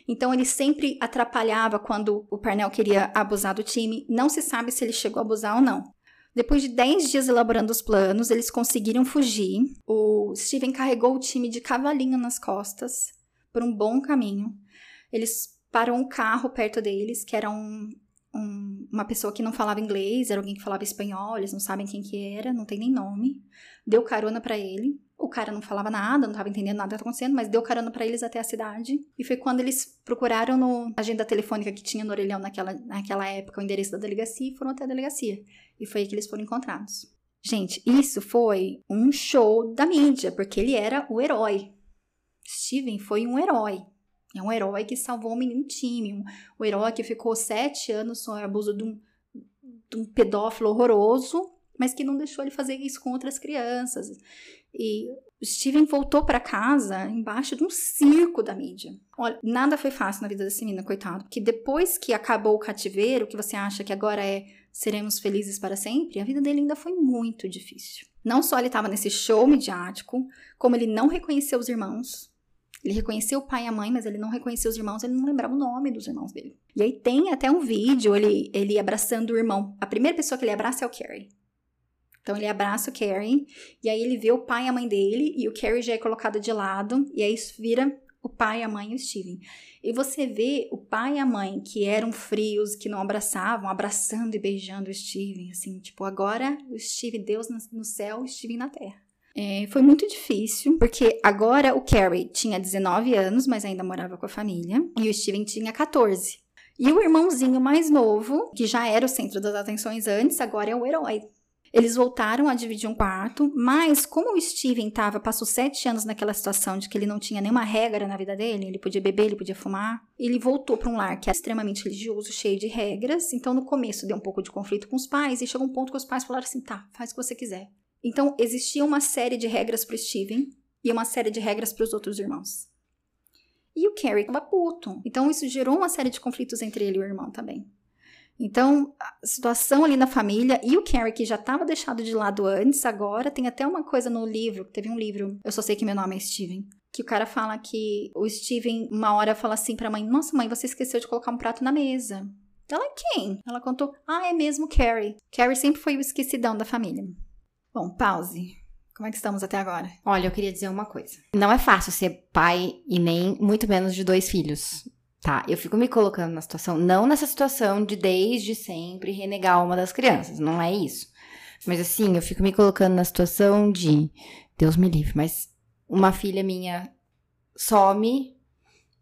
Então ele sempre atrapalhava quando o Parnell queria abusar do time. Não se sabe se ele chegou a abusar ou não. Depois de 10 dias elaborando os planos, eles conseguiram fugir. O Steven carregou o time de cavalinho nas costas por um bom caminho eles param um carro perto deles, que era um, um, uma pessoa que não falava inglês, era alguém que falava espanhol, eles não sabem quem que era, não tem nem nome. Deu carona para ele. O cara não falava nada, não estava entendendo nada que estava acontecendo, mas deu carona para eles até a cidade. E foi quando eles procuraram no agenda telefônica que tinha no orelhão naquela, naquela época o endereço da delegacia e foram até a delegacia. E foi aí que eles foram encontrados. Gente, isso foi um show da mídia, porque ele era o herói. Steven foi um herói. É um herói que salvou um menino tímido, um, um herói que ficou sete anos sob abuso de um, de um pedófilo horroroso, mas que não deixou ele fazer isso com outras crianças. E Steven voltou para casa embaixo de um circo da mídia. Olha, nada foi fácil na vida desse menino, coitado, porque depois que acabou o cativeiro, que você acha que agora é seremos felizes para sempre, a vida dele ainda foi muito difícil. Não só ele estava nesse show midiático, como ele não reconheceu os irmãos, ele reconheceu o pai e a mãe, mas ele não reconheceu os irmãos, ele não lembrava o nome dos irmãos dele. E aí tem até um vídeo, ele, ele abraçando o irmão. A primeira pessoa que ele abraça é o Carrie. Então ele abraça o Carrie, e aí ele vê o pai e a mãe dele, e o Carrie já é colocado de lado, e aí isso vira o pai, a mãe e o Steven. E você vê o pai e a mãe, que eram frios, que não abraçavam, abraçando e beijando o Steven, assim, tipo, agora o Steven, Deus no céu, o Steven na terra. É, foi muito difícil, porque agora o Carrie tinha 19 anos, mas ainda morava com a família, e o Steven tinha 14. E o irmãozinho mais novo, que já era o centro das atenções antes, agora é o herói. Eles voltaram a dividir um quarto, mas como o Steven tava, passou sete anos naquela situação de que ele não tinha nenhuma regra na vida dele, ele podia beber, ele podia fumar, ele voltou para um lar que era extremamente religioso, cheio de regras. Então, no começo, deu um pouco de conflito com os pais, e chegou um ponto que os pais falaram assim: tá, faz o que você quiser. Então, existia uma série de regras para Steven e uma série de regras para os outros irmãos. E o Carrie estava puto. Então, isso gerou uma série de conflitos entre ele e o irmão também. Então, a situação ali na família e o Carrie, que já estava deixado de lado antes, agora tem até uma coisa no livro, teve um livro, eu só sei que meu nome é Steven, que o cara fala que o Steven, uma hora, fala assim pra mãe: Nossa, mãe, você esqueceu de colocar um prato na mesa. Ela, quem? Ela contou: Ah, é mesmo Carrie. Carrie sempre foi o esquecidão da família. Bom, pause. Como é que estamos até agora? Olha, eu queria dizer uma coisa. Não é fácil ser pai e nem muito menos de dois filhos. Tá, eu fico me colocando na situação, não nessa situação de desde sempre renegar uma das crianças, não é isso. Mas assim, eu fico me colocando na situação de, Deus me livre, mas uma filha minha some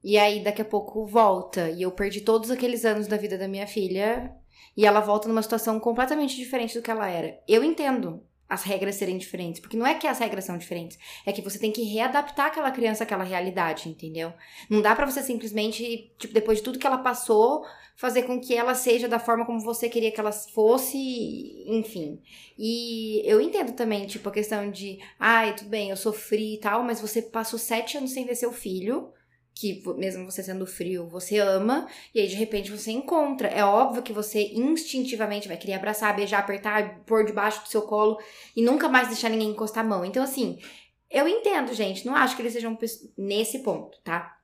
e aí daqui a pouco volta e eu perdi todos aqueles anos da vida da minha filha e ela volta numa situação completamente diferente do que ela era. Eu entendo as regras serem diferentes. Porque não é que as regras são diferentes, é que você tem que readaptar aquela criança àquela realidade, entendeu? Não dá para você simplesmente, tipo, depois de tudo que ela passou, fazer com que ela seja da forma como você queria que ela fosse, enfim. E eu entendo também, tipo, a questão de, ai, tudo bem, eu sofri e tal, mas você passou sete anos sem ver seu filho que mesmo você sendo frio, você ama, e aí de repente você encontra. É óbvio que você instintivamente vai querer abraçar, beijar, apertar, pôr debaixo do seu colo e nunca mais deixar ninguém encostar a mão. Então, assim, eu entendo, gente, não acho que eles sejam nesse ponto, tá?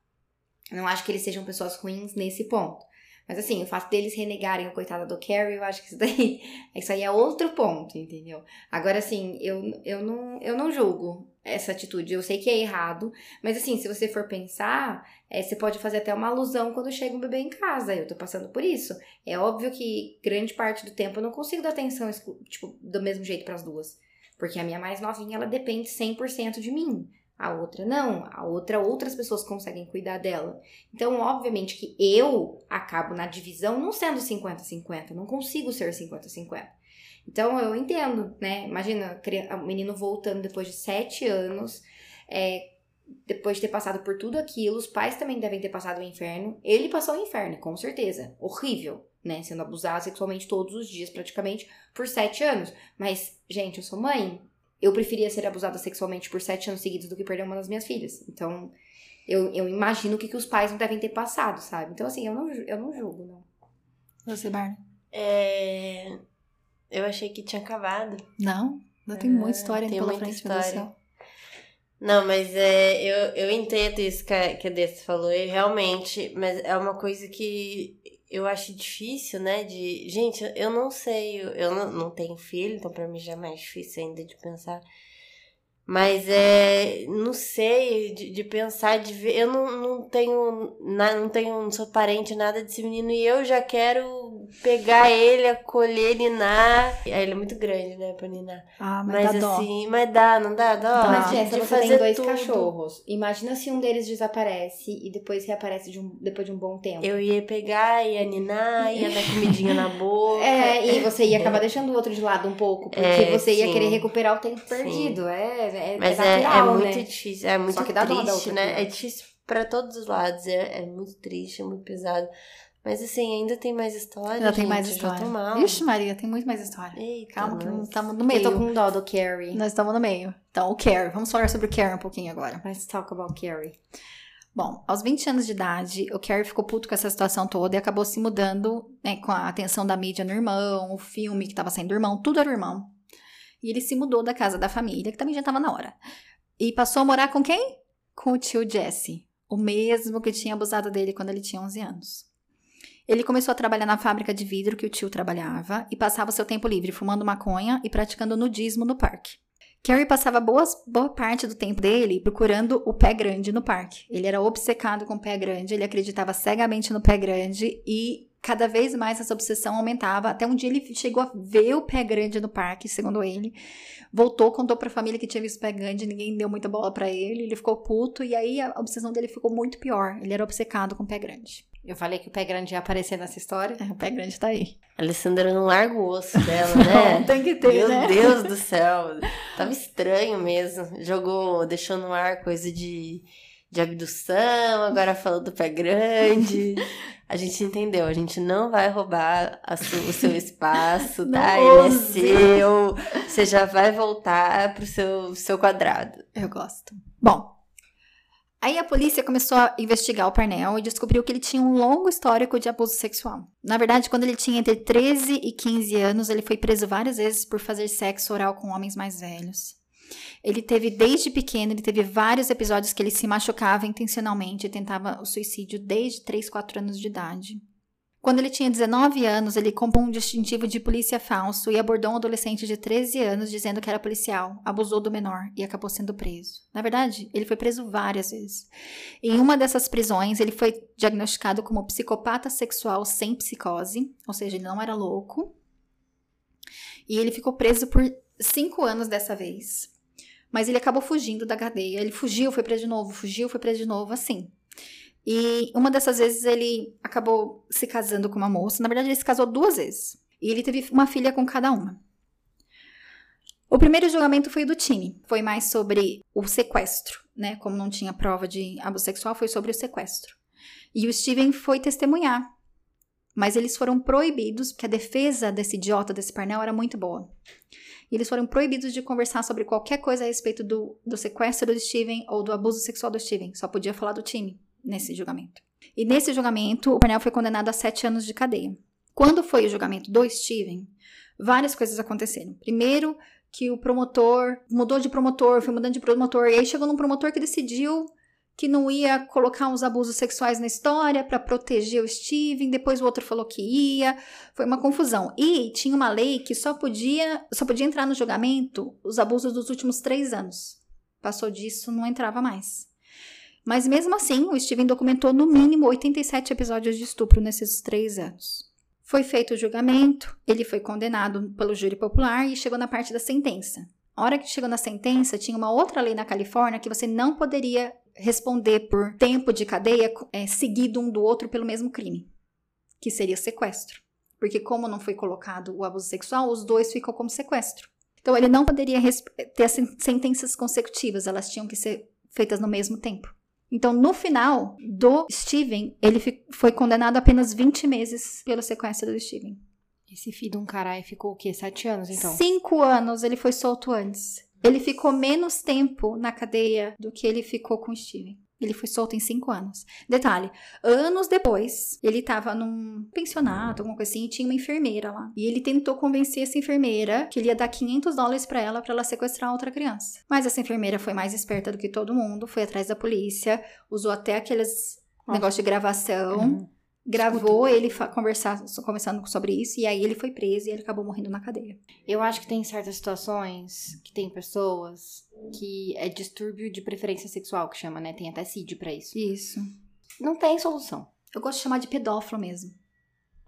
Não acho que eles sejam pessoas ruins nesse ponto. Mas assim, o fato deles renegarem o coitado do Carrie, eu acho que isso daí, isso aí é outro ponto, entendeu? Agora, assim, eu, eu, não, eu não julgo essa atitude. Eu sei que é errado, mas assim, se você for pensar, é, você pode fazer até uma alusão quando chega um bebê em casa. Eu tô passando por isso. É óbvio que grande parte do tempo eu não consigo dar atenção, tipo, do mesmo jeito para as duas. Porque a minha mais novinha, ela depende 100% de mim. A outra não, a outra outras pessoas conseguem cuidar dela. Então, obviamente que eu acabo na divisão não sendo 50-50, não consigo ser 50-50. Então, eu entendo, né? Imagina o menino voltando depois de sete anos, é, depois de ter passado por tudo aquilo, os pais também devem ter passado o inferno. Ele passou o inferno, com certeza. Horrível, né? Sendo abusado sexualmente todos os dias, praticamente, por sete anos. Mas, gente, eu sou mãe, eu preferia ser abusada sexualmente por sete anos seguidos do que perder uma das minhas filhas. Então, eu, eu imagino o que, que os pais não devem ter passado, sabe? Então, assim, eu não, eu não julgo, não. Você, Barney? É... Eu achei que tinha acabado. Não, ainda tem muita ah, história tem pela muita frente história. Não, mas é, eu, eu entendo isso que a, que a Dessa falou, e realmente, mas é uma coisa que eu acho difícil, né? De. Gente, eu não sei, eu não, não tenho filho, então pra mim já é mais difícil ainda de pensar. Mas é. Não sei, de, de pensar, de ver. Eu não, não tenho. Não tenho. Não sou parente nada desse menino e eu já quero pegar ele, acolher, ninar. Ele é muito grande, né, pra ninar. Ah, mas, mas dá assim, dó. mas dá, não dá dó? Mas, Jéssica, de você fazer tem dois tudo. cachorros. Imagina se um deles desaparece e depois reaparece de um, depois de um bom tempo. Eu ia pegar, ia ninar, ia dar comidinha na boca. É, e você ia acabar deixando o outro de lado um pouco, porque é, você ia sim. querer recuperar o tempo perdido. É, é, Mas é, natural, é, muito né? difícil, é muito Só que dá triste, né? É difícil para todos os lados, é, é muito triste, é muito pesado. Mas assim, ainda tem mais história. Ainda gente, tem mais história. Mal. Ixi, Maria, tem muito mais história. Eita, Calma, que nós estamos no meio. Eu tô com dó do Carrie. Nós estamos no meio. Então, o Carrie. Vamos falar sobre o Carrie um pouquinho agora. Let's talk about Carrie. Bom, aos 20 anos de idade, o Carrie ficou puto com essa situação toda e acabou se mudando né, com a atenção da mídia no irmão, o filme que estava saindo do irmão, tudo era o irmão. E ele se mudou da casa da família, que também já estava na hora. E passou a morar com quem? Com o tio Jesse, o mesmo que tinha abusado dele quando ele tinha 11 anos. Ele começou a trabalhar na fábrica de vidro que o tio trabalhava e passava seu tempo livre fumando maconha e praticando nudismo no parque. Carrie passava boas, boa parte do tempo dele procurando o pé grande no parque. Ele era obcecado com o pé grande, ele acreditava cegamente no pé grande e cada vez mais essa obsessão aumentava, até um dia ele chegou a ver o pé grande no parque, segundo ele. Voltou, contou pra família que tinha visto o pé grande, ninguém deu muita bola para ele, ele ficou puto e aí a obsessão dele ficou muito pior. Ele era obcecado com o pé grande. Eu falei que o pé grande ia aparecer nessa história. É, o pé grande tá aí. A Alessandra não larga o osso dela, né? Não, tem que ter, Meu né? Deus do céu. Tava estranho mesmo. Jogou, deixou no ar coisa de, de abdução, agora falou do pé grande. A gente entendeu, a gente não vai roubar su, o seu espaço, tá? Ele é seu. Você já vai voltar pro seu, seu quadrado. Eu gosto. Bom, Aí a polícia começou a investigar o Parnell e descobriu que ele tinha um longo histórico de abuso sexual. Na verdade, quando ele tinha entre 13 e 15 anos, ele foi preso várias vezes por fazer sexo oral com homens mais velhos. Ele teve, desde pequeno, ele teve vários episódios que ele se machucava intencionalmente e tentava o suicídio desde 3, 4 anos de idade. Quando ele tinha 19 anos, ele comprou um distintivo de polícia falso e abordou um adolescente de 13 anos dizendo que era policial, abusou do menor e acabou sendo preso. Na verdade, ele foi preso várias vezes. Em uma dessas prisões, ele foi diagnosticado como psicopata sexual sem psicose, ou seja, ele não era louco. E ele ficou preso por cinco anos dessa vez. Mas ele acabou fugindo da cadeia. Ele fugiu, foi preso de novo, fugiu, foi preso de novo, assim. E uma dessas vezes ele acabou se casando com uma moça. Na verdade, ele se casou duas vezes. E ele teve uma filha com cada uma. O primeiro julgamento foi do time. Foi mais sobre o sequestro, né? Como não tinha prova de abuso sexual, foi sobre o sequestro. E o Steven foi testemunhar. Mas eles foram proibidos, porque a defesa desse idiota, desse Parnell, era muito boa. E eles foram proibidos de conversar sobre qualquer coisa a respeito do, do sequestro do Steven ou do abuso sexual do Steven. Só podia falar do time nesse julgamento. E nesse julgamento, o Parnell foi condenado a sete anos de cadeia. Quando foi o julgamento do Steven, várias coisas aconteceram. Primeiro, que o promotor mudou de promotor, foi mudando de promotor, e aí chegou num promotor que decidiu que não ia colocar uns abusos sexuais na história para proteger o Steven, depois o outro falou que ia, foi uma confusão. E tinha uma lei que só podia, só podia entrar no julgamento os abusos dos últimos três anos. Passou disso, não entrava mais. Mas mesmo assim, o Steven documentou no mínimo 87 episódios de estupro nesses três anos. Foi feito o julgamento, ele foi condenado pelo júri popular e chegou na parte da sentença. A hora que chegou na sentença, tinha uma outra lei na Califórnia que você não poderia responder por tempo de cadeia é, seguido um do outro pelo mesmo crime, que seria sequestro. Porque, como não foi colocado o abuso sexual, os dois ficam como sequestro. Então, ele não poderia ter sentenças consecutivas, elas tinham que ser feitas no mesmo tempo. Então, no final do Steven, ele foi condenado a apenas 20 meses pelo sequestro do Steven. Esse filho de um caralho ficou o quê? Sete anos, então? Cinco anos, ele foi solto antes. Ele ficou menos tempo na cadeia do que ele ficou com o Steven. Ele foi solto em cinco anos. Detalhe, anos depois, ele estava num pensionato, alguma coisa assim, e tinha uma enfermeira lá. E ele tentou convencer essa enfermeira que ele ia dar 500 dólares para ela para ela sequestrar outra criança. Mas essa enfermeira foi mais esperta do que todo mundo, foi atrás da polícia, usou até aqueles negócios de gravação. Uhum gravou ele conversar, conversando sobre isso, e aí ele foi preso e ele acabou morrendo na cadeia. Eu acho que tem certas situações que tem pessoas que é distúrbio de preferência sexual, que chama, né? Tem até CID pra isso. Isso. Não tem solução. Eu gosto de chamar de pedófilo mesmo.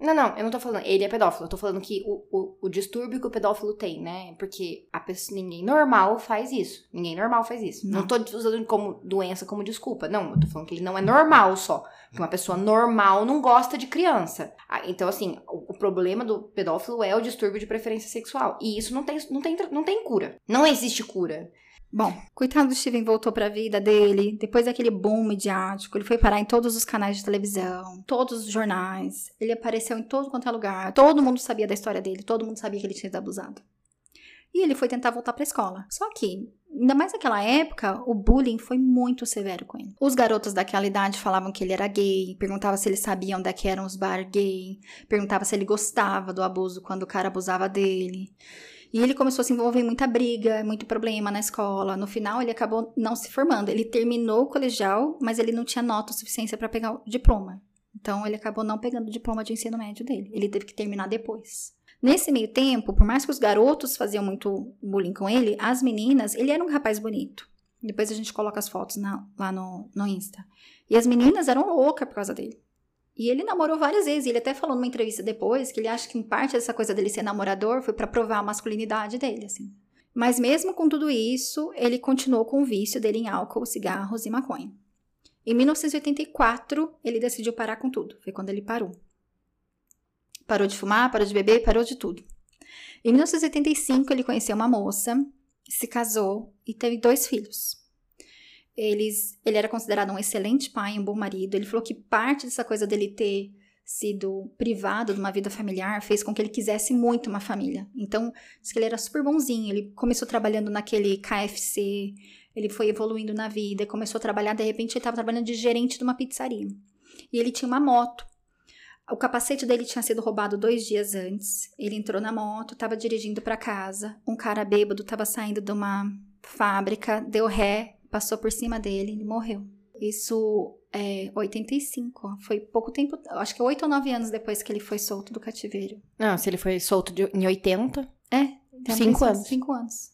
Não, não, eu não tô falando, ele é pedófilo, eu tô falando que o, o, o distúrbio que o pedófilo tem, né? Porque a pessoa, ninguém normal faz isso. Ninguém normal faz isso. Não, não tô usando como doença como desculpa. Não, eu tô falando que ele não é normal só. Que uma pessoa normal não gosta de criança. Ah, então, assim, o, o, problema do pedófilo é o distúrbio de preferência sexual. E isso não tem, não tem, não tem cura. Não existe cura. Bom, coitado do Steven voltou para a vida dele, depois daquele boom midiático, ele foi parar em todos os canais de televisão, todos os jornais, ele apareceu em todo quanto é lugar, todo mundo sabia da história dele, todo mundo sabia que ele tinha sido abusado. E ele foi tentar voltar para a escola. Só que, ainda mais naquela época, o bullying foi muito severo com ele. Os garotos daquela idade falavam que ele era gay, perguntavam se eles sabiam onde é que eram os bar gay, perguntavam se ele gostava do abuso quando o cara abusava dele. E ele começou a se envolver em muita briga, muito problema na escola. No final, ele acabou não se formando. Ele terminou o colegial, mas ele não tinha nota suficiente para pegar o diploma. Então, ele acabou não pegando o diploma de ensino médio dele. Ele teve que terminar depois. Nesse meio tempo, por mais que os garotos faziam muito bullying com ele, as meninas, ele era um rapaz bonito. Depois a gente coloca as fotos na, lá no, no Insta. E as meninas eram loucas por causa dele. E ele namorou várias vezes. Ele até falou numa entrevista depois que ele acha que em parte dessa coisa dele ser namorador foi para provar a masculinidade dele, assim. Mas mesmo com tudo isso, ele continuou com o vício dele em álcool, cigarros e maconha. Em 1984, ele decidiu parar com tudo. Foi quando ele parou. Parou de fumar, parou de beber, parou de tudo. Em 1985, ele conheceu uma moça, se casou e teve dois filhos eles, ele era considerado um excelente pai, um bom marido. Ele falou que parte dessa coisa dele ter sido privado de uma vida familiar fez com que ele quisesse muito uma família. Então, diz que ele era super bonzinho. Ele começou trabalhando naquele KFC Ele foi evoluindo na vida, começou a trabalhar, de repente ele estava trabalhando de gerente de uma pizzaria. E ele tinha uma moto. O capacete dele tinha sido roubado dois dias antes. Ele entrou na moto, estava dirigindo para casa. Um cara bêbado estava saindo de uma fábrica, deu ré, passou por cima dele e morreu. Isso é 85, ó. foi pouco tempo, acho que oito ou nove anos depois que ele foi solto do cativeiro. Não, se ele foi solto de- em 80. É, então Cinco tem anos. Cinco anos.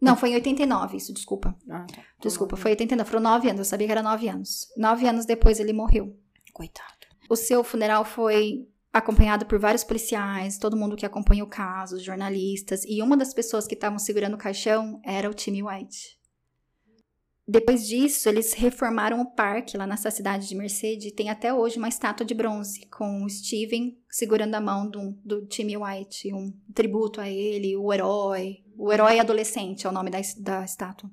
Não, foi em 89, isso, desculpa. Ah, tá. Desculpa, foi 89, foram nove anos, eu sabia que era nove anos. Nove anos depois ele morreu. Coitado. O seu funeral foi acompanhado por vários policiais, todo mundo que acompanha o caso, jornalistas, e uma das pessoas que estavam segurando o caixão era o Timmy White. Depois disso, eles reformaram o parque lá nessa cidade de Mercedes, e tem até hoje uma estátua de bronze com o Steven segurando a mão do, do Timmy White, um tributo a ele, o herói. O herói adolescente é o nome da, da estátua.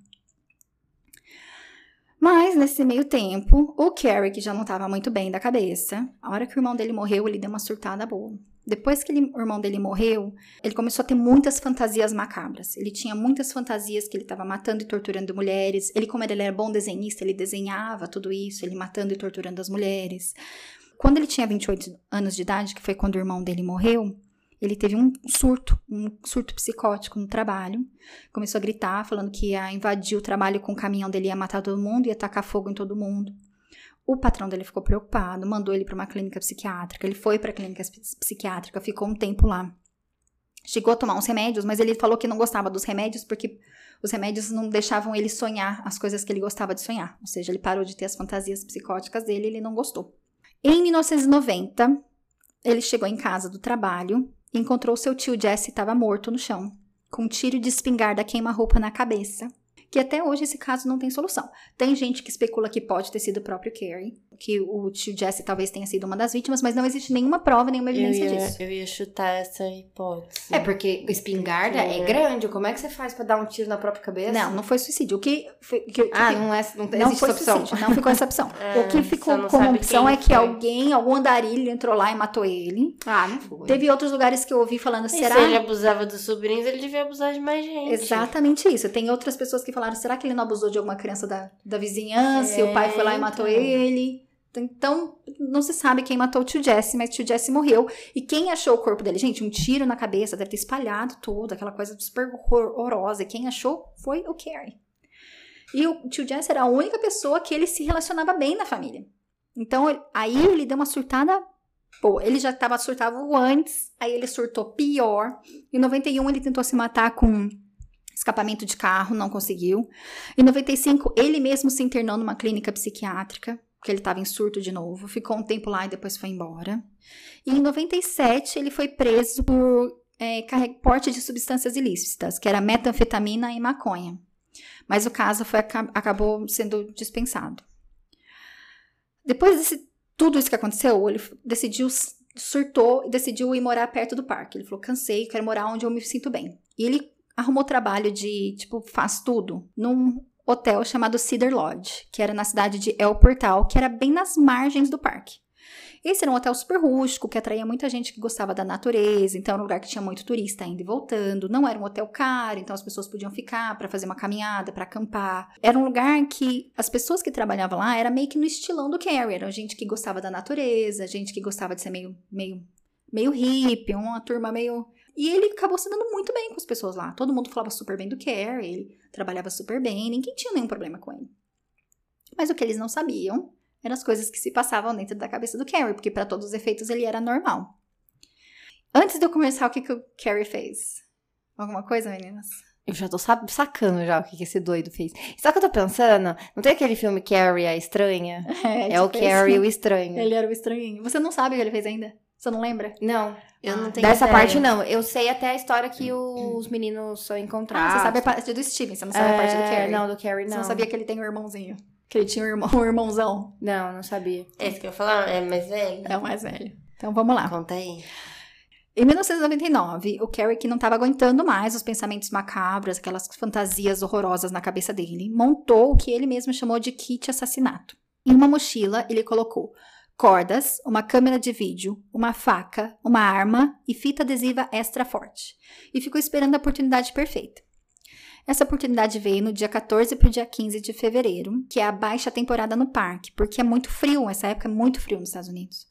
Mas, nesse meio tempo, o Carrie, que já não estava muito bem da cabeça, a hora que o irmão dele morreu, ele deu uma surtada boa. Depois que ele- o irmão dele morreu, ele começou a ter muitas fantasias macabras. Ele tinha muitas fantasias que ele estava matando e torturando mulheres. Ele, como ele era bom desenhista, ele desenhava tudo isso, ele matando e torturando as mulheres. Quando ele tinha 28 anos de idade, que foi quando o irmão dele morreu, ele teve um surto, um surto psicótico no trabalho. Começou a gritar, falando que ia invadir o trabalho com o caminhão dele, ia matar todo mundo, ia tacar fogo em todo mundo. O patrão dele ficou preocupado, mandou ele para uma clínica psiquiátrica. Ele foi para a clínica ps- psiquiátrica, ficou um tempo lá. Chegou a tomar uns remédios, mas ele falou que não gostava dos remédios porque os remédios não deixavam ele sonhar as coisas que ele gostava de sonhar. Ou seja, ele parou de ter as fantasias psicóticas dele ele não gostou. Em 1990, ele chegou em casa do trabalho e encontrou seu tio Jesse estava morto no chão, com um tiro de espingarda queima-roupa na cabeça. Que até hoje esse caso não tem solução. Tem gente que especula que pode ter sido o próprio Carrie, que o tio Jesse talvez tenha sido uma das vítimas, mas não existe nenhuma prova, nenhuma Eu evidência ia, disso. eu ia chutar essa hipótese. É porque espingarda é. É. grande. Como é que você faz pra dar um tiro na própria cabeça? Não, não foi suicídio. O que, foi, que, que- Ah, não é. Não, não existe foi essa opção. suicídio, não ficou essa opção. É, o que só ficou como opção é que foi. alguém, algum andarilho entrou lá e matou ele. Ah, não foi. Teve outros lugares que eu ouvi falando, E será? se ele abusava dos sobrinhos, ele devia abusar de mais gente. Exatamente isso. Tem outras pessoas que falaram, será que ele não abusou de alguma criança da, da vizinhança e o É, pai foi lá e matou então. ele? Então, não se sabe quem matou o tio Jesse, mas o tio Jesse morreu. E quem achou o corpo dele? Gente, um tiro na cabeça, deve ter espalhado tudo, aquela coisa super horror- horrorosa. E quem achou foi o Carrie. E o tio Jesse era a única pessoa que ele se relacionava bem na família. Então, aí ele deu uma surtada boa. Ele já estava surtado antes, aí ele surtou pior. Em 91, ele tentou se matar com escapamento de carro, não conseguiu. Em 95, ele mesmo se internou numa clínica psiquiátrica, porque ele estava em surto de novo. Ficou um tempo lá e depois foi embora. E em 97, ele foi preso por é, porte de substâncias ilícitas, que era metanfetamina e maconha. Mas o caso foi, aca- acabou sendo dispensado. Depois desse tudo isso que aconteceu, ele decidiu, surtou e decidiu ir morar perto do parque. Ele falou: cansei, quero morar onde eu me sinto bem. E ele arrumou trabalho de, tipo, faz tudo, num hotel chamado Cedar Lodge, que era na cidade de El Portal, que era bem nas margens do parque. Esse era um hotel super rústico, que atraía muita gente que gostava da natureza, então era um lugar que tinha muito turista indo e voltando. Não era um hotel caro, então as pessoas podiam ficar para fazer uma caminhada, para acampar. Era um lugar que as pessoas que trabalhavam lá era meio que no estilão do Carrie, era gente que gostava da natureza, gente que gostava de ser meio meio meio hippie, uma turma meio e ele acabou se dando muito bem com as pessoas lá. Todo mundo falava super bem do Carrie, ele trabalhava super bem, ninguém tinha nenhum problema com ele. Mas o que eles não sabiam eram as coisas que se passavam dentro da cabeça do Carrie, porque para todos os efeitos ele era normal. Antes de eu começar, o que, que o Carrie fez? Alguma coisa, meninas? Eu já tô sa- sacando já o que, que esse doido fez. O que eu tô pensando? Não tem aquele filme Carrie, a estranha? É, o tipo Carrie, o estranho. Ele era o estranhinho. Você não sabe o que ele fez ainda? Você não lembra? Não, Eu não tenho dessa ideia. parte não. Eu sei até a história que os meninos são encontrados. Ah, você sabe a parte do Steven, você não sabe a parte do É, Carrie. Não, do Carrie Você não. não sabia que ele tem um irmãozinho. Que ele tinha um, irmão, um irmãozão. Não, não sabia. É isso que eu ia falar? É mais velho? É o mais velho. Então vamos lá. Conta aí. Em 1999, o Carrie, que não estava aguentando mais os pensamentos macabros, aquelas fantasias horrorosas na cabeça dele, montou o que ele mesmo chamou de kit assassinato. Em uma mochila, ele colocou cordas, uma câmera de vídeo, uma faca, uma arma e fita adesiva extra forte. E ficou esperando a oportunidade perfeita. Essa oportunidade veio no dia 14 para o dia 15 de fevereiro, que é a baixa temporada no parque, porque é muito frio, essa época é muito frio nos Estados Unidos.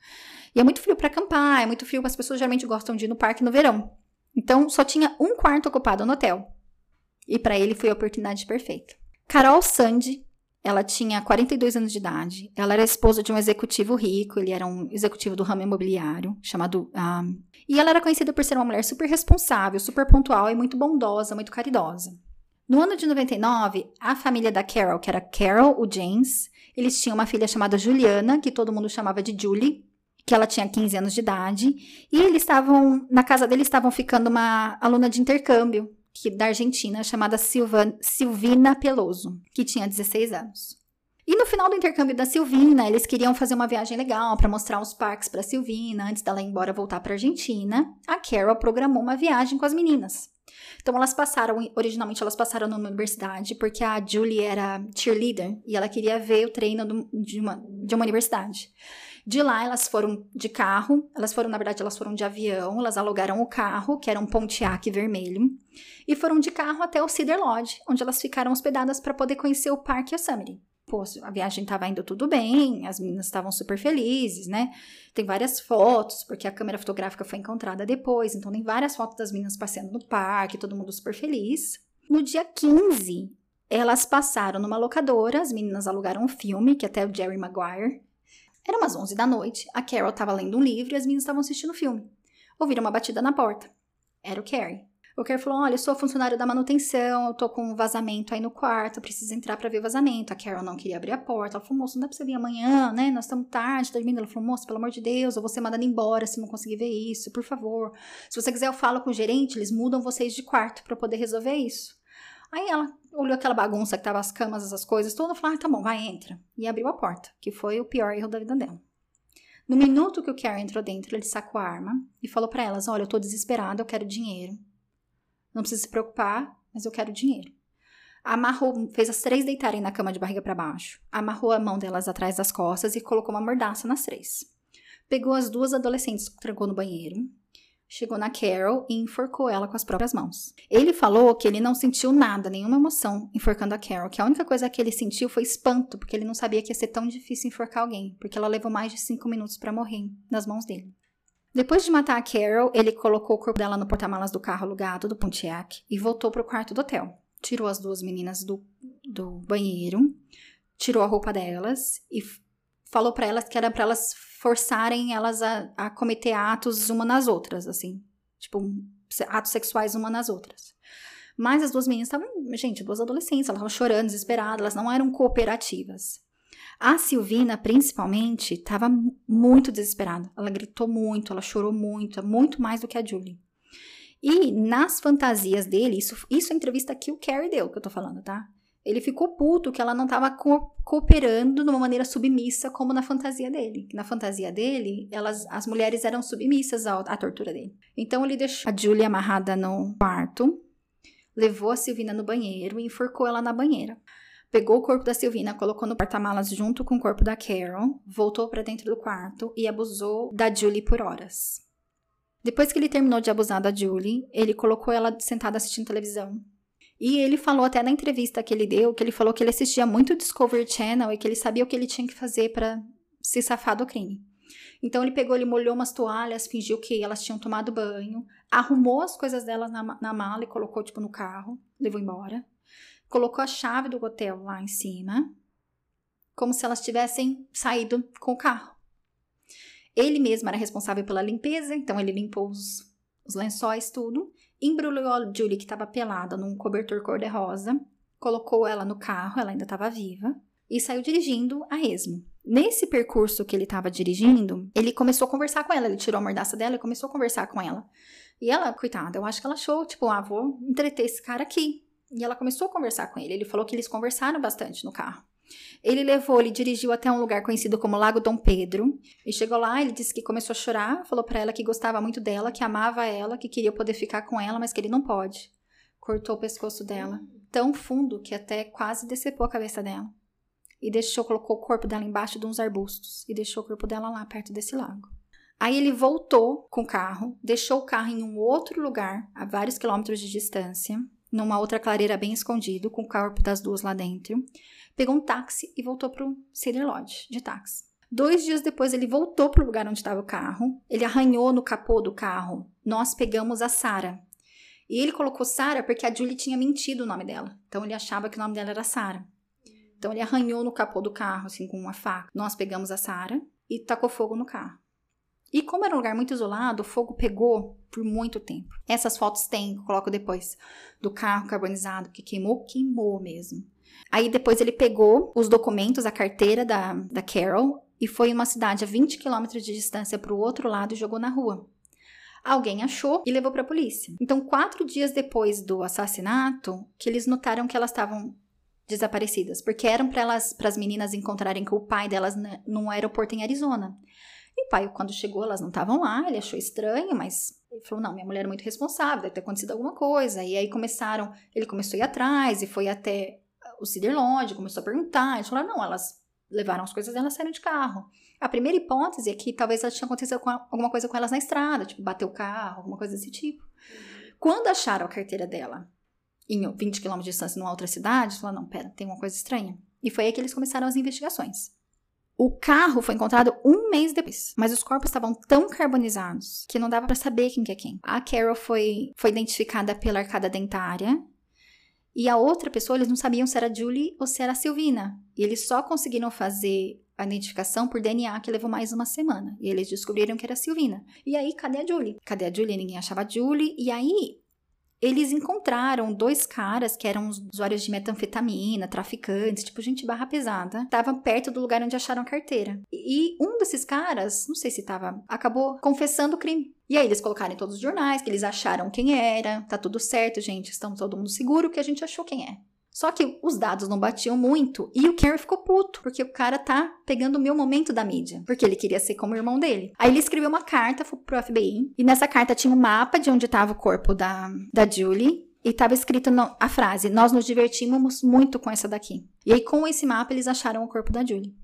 E é muito frio para acampar, é muito frio, as pessoas geralmente gostam de ir no parque no verão. Então, só tinha um quarto ocupado no hotel. E para ele foi a oportunidade perfeita. Carol Sandy, ela tinha 42 anos de idade. Ela era esposa de um executivo rico, ele era um executivo do ramo imobiliário, chamado. Um, e ela era conhecida por ser uma mulher super responsável, super pontual e muito bondosa, muito caridosa. No ano de 99, a família da Carol, que era Carol, o James, eles tinham uma filha chamada Juliana, que todo mundo chamava de Julie, que ela tinha 15 anos de idade, e eles estavam, na casa dele estavam ficando uma aluna de intercâmbio, que, da Argentina, chamada Silva, Silvina Peloso, que tinha 16 anos. E no final do intercâmbio da Silvina, eles queriam fazer uma viagem legal para mostrar os parques para Silvina antes dela ir embora voltar para Argentina. A Carol programou uma viagem com as meninas. Então elas passaram, originalmente elas passaram numa universidade porque a Julie era cheerleader e ela queria ver o treino de uma, de uma universidade. De lá, elas foram de carro, elas foram, na verdade, elas foram de avião, elas alugaram o carro, que era um Pontiac vermelho, e foram de carro até o Cedar Lodge, onde elas ficaram hospedadas para poder conhecer o Parque Yosemite. Pô, a viagem estava indo tudo bem, as meninas estavam super felizes, né? Tem várias fotos, porque a câmera fotográfica foi encontrada depois, então tem várias fotos das meninas passeando no parque, todo mundo super feliz. No dia 15, elas passaram numa locadora, as meninas alugaram um filme, que até o Jerry Maguire era umas 11 da noite, a Carol estava lendo um livro e as meninas estavam assistindo o filme. Ouviram uma batida na porta. Era o Carrie. O Carrie falou: Olha, eu sou funcionário da manutenção, eu tô com um vazamento aí no quarto, preciso entrar para ver o vazamento. A Carol não queria abrir a porta. Ela falou: Moço, não dá pra você vir amanhã, né? Nós estamos tarde, dormindo. Ela falou: Moço, pelo amor de Deus, eu vou ser mandada embora se não conseguir ver isso, por favor. Se você quiser, eu falo com o gerente, eles mudam vocês de quarto para poder resolver isso. Aí ela olhou aquela bagunça que tava as camas, essas coisas, toda, falou: ah, tá bom, vai, entra. E abriu a porta, que foi o pior erro da vida dela. No minuto que o Carrie entrou dentro, ele sacou a arma e falou para elas: Olha, eu tô desesperado, eu quero dinheiro. Não precisa se preocupar, mas eu quero dinheiro. Amarrou, fez as três deitarem na cama de barriga para baixo. Amarrou a mão delas atrás das costas e colocou uma mordaça nas três. Pegou as duas adolescentes, trancou no banheiro, chegou na Carol e enforcou ela com as próprias mãos. Ele falou que ele não sentiu nada, nenhuma emoção enforcando a Carol, que a única coisa que ele sentiu foi espanto, porque ele não sabia que ia ser tão difícil enforcar alguém, porque ela levou mais de cinco minutos para morrer nas mãos dele. Depois de matar a Carol, ele colocou o corpo dela no porta-malas do carro alugado do Pontiac e voltou para o quarto do hotel. Tirou as duas meninas do, do banheiro, tirou a roupa delas e falou para elas que era para elas forçarem elas a, a cometer atos uma nas outras, assim. Tipo, atos sexuais uma nas outras. Mas as duas meninas estavam, gente, duas adolescentes, elas estavam chorando, desesperadas, elas não eram cooperativas. A Silvina, principalmente, estava muito desesperada. Ela gritou muito, ela chorou muito, muito mais do que a Julie. E nas fantasias dele, isso, isso é entrevista que o Carrie deu, que eu tô falando, tá? Ele ficou puto que ela não estava co cooperando de uma maneira submissa como na fantasia dele. Na fantasia dele, elas, as mulheres eram submissas à, à tortura dele. Então ele deixou a Julie amarrada no quarto, levou a Silvina no banheiro e enforcou ela na banheira. Pegou o corpo da Silvina, colocou no porta-malas junto com o corpo da Carol, voltou para dentro do quarto e abusou da Julie por horas. Depois que ele terminou de abusar da Julie, ele colocou ela sentada assistindo televisão e ele falou até na entrevista que ele deu, que ele falou que ele assistia muito Discovery Channel e que ele sabia o que ele tinha que fazer para se safar do crime. Então ele pegou, ele molhou umas toalhas, fingiu que elas tinham tomado banho, arrumou as coisas delas na, na mala e colocou tipo no carro, levou embora. Colocou a chave do hotel lá em cima, como se elas tivessem saído com o carro. Ele mesmo era responsável pela limpeza, então ele limpou os, os lençóis, tudo embrulhou a Julie, que estava pelada, num cobertor cor-de-rosa, colocou ela no carro, ela ainda estava viva, e saiu dirigindo a esmo. Nesse percurso que ele estava dirigindo, ele começou a conversar com ela, ele tirou a mordaça dela e começou a conversar com ela. E ela, coitada, eu acho que ela achou, tipo, ah, vou entreter esse cara aqui. E ela começou a conversar com ele. Ele falou que eles conversaram bastante no carro. Ele levou, ele dirigiu até um lugar conhecido como Lago Dom Pedro. E chegou lá, ele disse que começou a chorar, falou para ela que gostava muito dela, que amava ela, que queria poder ficar com ela, mas que ele não pode. Cortou o pescoço dela, tão fundo que até quase decepou a cabeça dela. E deixou, colocou o corpo dela embaixo de uns arbustos e deixou o corpo dela lá perto desse lago. Aí ele voltou com o carro, deixou o carro em um outro lugar, a vários quilômetros de distância, numa outra clareira bem escondido, com o corpo das duas lá dentro. Pegou um táxi e voltou pro Cedar Lodge de táxi. Dois dias depois, ele voltou pro lugar onde estava o carro. Ele arranhou no capô do carro. Nós pegamos a Sara. E ele colocou Sara porque a Julie tinha mentido o nome dela. Então ele achava que o nome dela era Sara. Então ele arranhou no capô do carro, assim, com uma faca. Nós pegamos a Sara e tacou fogo no carro. E como era um lugar muito isolado, o fogo pegou por muito tempo. Essas fotos tem, coloco depois, do carro carbonizado, que queimou, queimou mesmo. Aí depois ele pegou os documentos, a carteira da, da Carol, e foi em uma cidade a 20 quilômetros de distância para o outro lado e jogou na rua. Alguém achou e levou para a polícia. Então, quatro dias depois do assassinato, que eles notaram que elas estavam desaparecidas, porque eram para as meninas encontrarem com o pai delas num aeroporto em Arizona. E o pai, quando chegou, elas não estavam lá, ele achou estranho, mas ele falou: não, minha mulher é muito responsável, deve ter acontecido alguma coisa. E aí começaram, ele começou a ir atrás e foi até o Cedar Lodge, começou a perguntar. Eles falaram: não, elas levaram as coisas delas saíram de carro. A primeira hipótese é que talvez tinha acontecido alguma coisa com elas na estrada, tipo, bateu o carro, alguma coisa desse tipo. Quando acharam a carteira dela em 20 km de distância numa outra cidade, falaram, não, pera, tem uma coisa estranha. E foi aí que eles começaram as investigações. O carro foi encontrado um mês depois, mas os corpos estavam tão carbonizados que não dava para saber quem que é quem. A Carol foi, foi identificada pela arcada dentária e a outra pessoa eles não sabiam se era Julie ou se era Silvina. E eles só conseguiram fazer a identificação por DNA que levou mais uma semana. E eles descobriram que era Silvina. E aí, cadê a Julie? Cadê a Julie? Ninguém achava a Julie. E aí, eles encontraram dois caras que eram usuários de metanfetamina, traficantes, tipo gente barra pesada, estavam perto do lugar onde acharam a carteira. E um desses caras, não sei se estava, acabou confessando o crime. E aí eles colocaram em todos os jornais que eles acharam quem era, tá tudo certo, gente, estamos todo mundo seguro que a gente achou quem é. Só que os dados não batiam muito e o Kerry ficou puto, porque o cara tá pegando o meu momento da mídia, porque ele queria ser como o irmão dele. Aí ele escreveu uma carta pro FBI e nessa carta tinha um mapa de onde estava o corpo da, da Julie e estava escrito no, a frase: Nós nos divertimos muito com essa daqui. E aí, com esse mapa, eles acharam o corpo da Julie.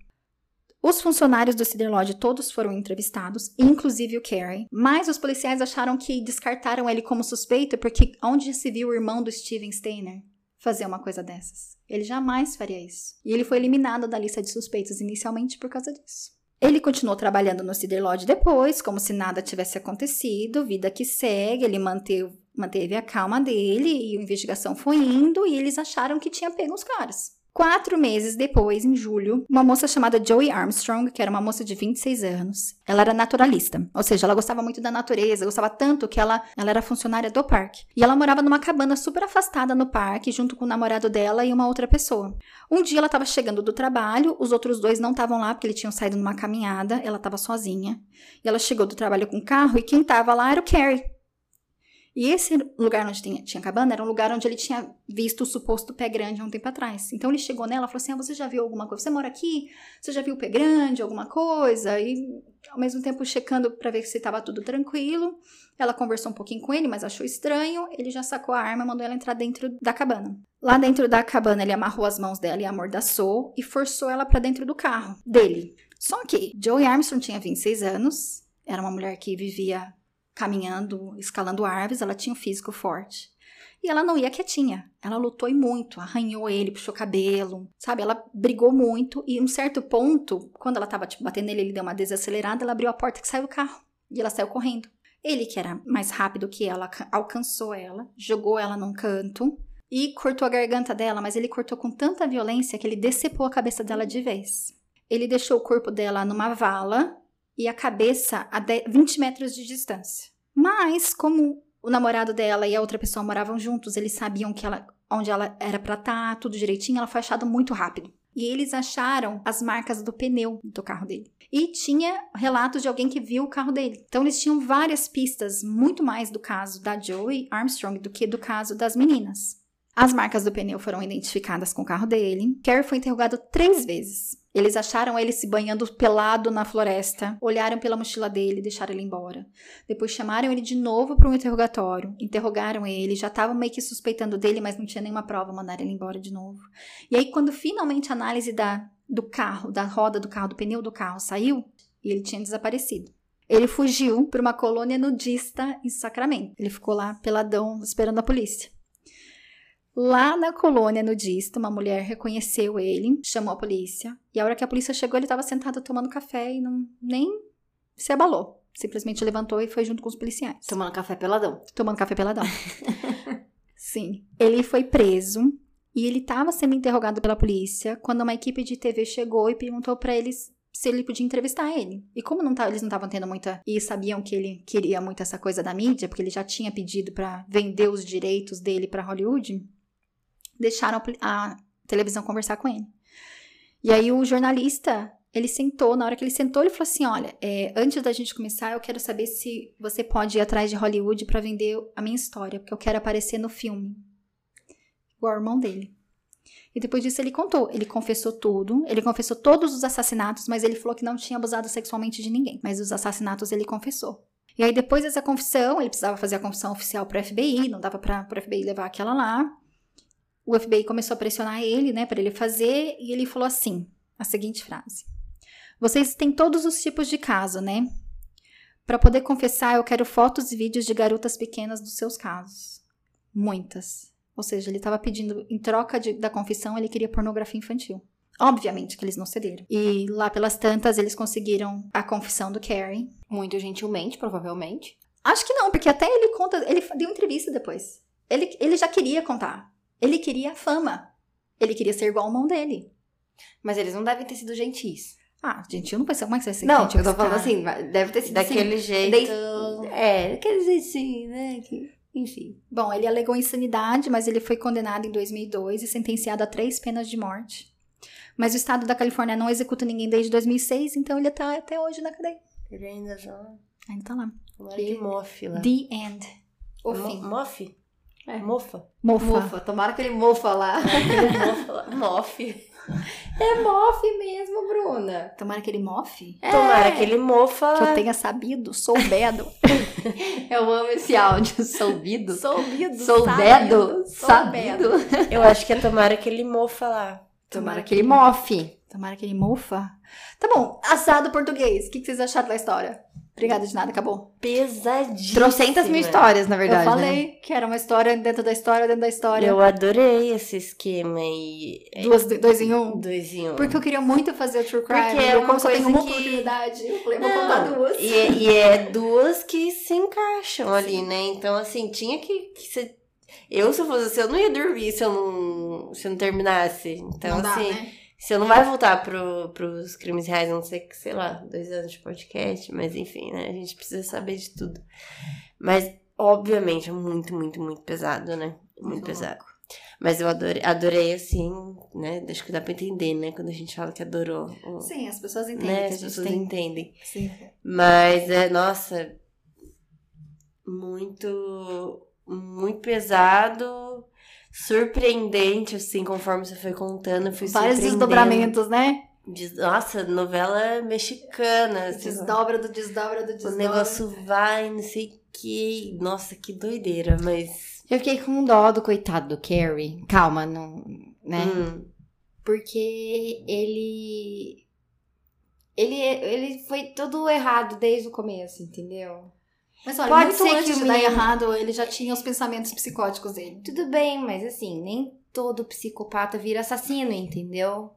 Os funcionários do Cedar Lodge todos foram entrevistados, inclusive o Carey, mas os policiais acharam que descartaram ele como suspeito porque onde se viu o irmão do Steven Steiner? Fazer uma coisa dessas. Ele jamais faria isso. E ele foi eliminado da lista de suspeitos inicialmente por causa disso. Ele continuou trabalhando no Cedar Lodge depois, como se nada tivesse acontecido, vida que segue, ele manteve, manteve a calma dele e a investigação foi indo e eles acharam que tinha pego os caras. Quatro meses depois, em julho, uma moça chamada Joey Armstrong, que era uma moça de 26 anos, ela era naturalista, ou seja, ela gostava muito da natureza, gostava tanto que ela, ela era funcionária do parque. E ela morava numa cabana super afastada no parque, junto com o namorado dela e uma outra pessoa. Um dia ela estava chegando do trabalho, os outros dois não estavam lá porque eles tinham saído numa caminhada, ela estava sozinha. E ela chegou do trabalho com o carro e quem estava lá era o Carrie, e esse lugar onde tinha, tinha cabana era um lugar onde ele tinha visto o suposto pé grande há um tempo atrás. Então ele chegou nela e falou assim: ah, Você já viu alguma coisa? Você mora aqui? Você já viu o pé grande, alguma coisa? E ao mesmo tempo checando para ver se estava tudo tranquilo. Ela conversou um pouquinho com ele, mas achou estranho. Ele já sacou a arma e mandou ela entrar dentro da cabana. Lá dentro da cabana, ele amarrou as mãos dela e amordaçou e forçou ela para dentro do carro dele. Só que Joey Armstrong tinha 26 anos, era uma mulher que vivia caminhando, escalando árvores, ela tinha um físico forte. E ela não ia quietinha. Ela lutou e muito, arranhou ele, puxou cabelo, sabe? Ela brigou muito e, em um certo ponto, quando ela tava tipo, batendo nele, ele deu uma desacelerada, ela abriu a porta que saiu do carro. E ela saiu correndo. Ele, que era mais rápido que ela, alcançou ela, jogou ela num canto e cortou a garganta dela, mas ele cortou com tanta violência que ele decepou a cabeça dela de vez. Ele deixou o corpo dela numa vala e a cabeça a 20 metros de distância. Mas, como o namorado dela e a outra pessoa moravam juntos, eles sabiam que ela, onde ela era pra estar, tá, tudo direitinho, ela foi achada muito rápido. E eles acharam as marcas do pneu do carro dele. E tinha relatos de alguém que viu o carro dele. Então eles tinham várias pistas, muito mais do caso da Joey Armstrong do que do caso das meninas. As marcas do pneu foram identificadas com o carro dele. Kerry foi interrogado três vezes. Eles acharam ele se banhando pelado na floresta, olharam pela mochila dele e deixaram ele embora. Depois chamaram ele de novo para um interrogatório, interrogaram ele, já estavam meio que suspeitando dele, mas não tinha nenhuma prova, mandaram ele embora de novo. E aí, quando finalmente a análise da, do carro, da roda do carro, do pneu do carro saiu, ele tinha desaparecido. Ele fugiu para uma colônia nudista em Sacramento. Ele ficou lá peladão esperando a polícia. Lá na colônia nudista, uma mulher reconheceu ele, chamou a polícia. E a hora que a polícia chegou, ele estava sentado tomando café e não, nem se abalou. Simplesmente levantou e foi junto com os policiais. Tomando café peladão. Tomando café peladão. Sim. Ele foi preso e ele estava sendo interrogado pela polícia quando uma equipe de TV chegou e perguntou para eles se ele podia entrevistar ele. E como não eles não estavam tendo muita. E sabiam que ele queria muito essa coisa da mídia, porque ele já tinha pedido para vender os direitos dele para Hollywood, deixaram a, televisão conversar com ele. E aí o jornalista, ele sentou, na hora que ele sentou, ele falou assim: Olha, é, antes da gente começar, eu quero saber se você pode ir atrás de Hollywood para vender a minha história, porque eu quero aparecer no filme. Igual o irmão dele. E depois disso ele contou. Ele confessou tudo. Ele confessou todos os assassinatos, mas ele falou que não tinha abusado sexualmente de ninguém. Mas os assassinatos ele confessou. E aí, depois dessa confissão, ele precisava fazer a confissão oficial para o FBI, não dava para o FBI levar aquela lá. O FBI começou a pressionar ele, né, para ele fazer, e ele falou assim: a seguinte frase: Vocês têm todos os tipos de caso, né? Para poder confessar, eu quero fotos e vídeos de garotas pequenas dos seus casos. Muitas. Ou seja, ele estava pedindo, em troca de, da confissão, ele queria pornografia infantil. Obviamente que eles não cederam. E lá pelas tantas, eles conseguiram a confissão do Carrie. Muito gentilmente, provavelmente. Acho que não, porque até ele conta. Ele deu entrevista depois. Ele, ele já queria contar. Ele queria fama. Ele queria ser igual ao mão dele. Mas eles não devem ter sido gentis. Ah, gentil não pode ser. Como é que você vai ser Não, gentil eu tô falando cara? assim, deve ter sido Daquele assim, jeito. dei- É, daquele jeitinho, né? que- enfim. Bom, ele alegou insanidade, mas ele foi condenado em 2002 e sentenciado a três penas de morte. Mas o estado da Califórnia não executa ninguém desde 2006, então ele tá até hoje na cadeia. Ele ainda tá. Ainda tá lá. Mofe lá. The end. O Mo- fim. Mofe? É. Mofa. Mofa. Mofa, tomara que ele mofa lá. mofa lá. Mofe. É mofe mesmo, Bruna. Tomara que ele mofe. Tomara que ele mofa Que eu tenha sabido, soubedo. Eu amo esse áudio, soubido. Soubido, Soubedo, sabido. sabido. Eu acho que é tomara que ele mofa lá. Tomara que ele mofe. Tomara que ele mofa. Tá bom, assado português. O que que vocês acharam da história? Obrigada de nada, acabou. Pesadíssimo. Trocentas mil histórias, na verdade. eu né? falei que era uma história dentro da história, dentro da história. Eu adorei esse esquema aí. Duas, dois em um. Dois em um. Porque eu queria muito fazer o True Crime. Porque é eu, uma como só tenho coisa uma que- oportunidade, eu falei, vou Não, contar duas. E, é- e é duas que se encaixam ali, né? Então, assim, tinha que, que ser. Eu, se eu fosse assim, eu não ia dormir se eu não, se eu não terminasse. Então, não dá, assim, né? Se eu não vai voltar pro, pros crimes reais, a não sei que, sei lá, dois anos de podcast, mas enfim, né? A gente precisa saber de tudo. Mas, obviamente, é muito, muito, muito pesado, né? Muito, pesado. Mas eu adorei, adorei, assim, né? Acho que dá pra entender, né? Quando a gente fala que adorou. o- Sim, as pessoas entendem né? que a As pessoas tem. entendem. Sim. Mas é, nossa, muito, muito pesado, surpreendente, assim, conforme você foi contando, fui Vários desdobramentos, né? Nossa, novela mexicana, assim, Desdobra do desdobra do o desdobra. negócio vai, não sei o que. Nossa, que doideira, mas. Eu fiquei com dó do coitado do Carrie. Calma, não, né? hum, Porque ele. Ele, ele foi tudo errado desde o começo, entendeu? Mas olha, Pode ser que o dar errado, ele já tinha os pensamentos psicóticos dele. Tudo bem, mas assim, nem todo psicopata vira assassino, entendeu?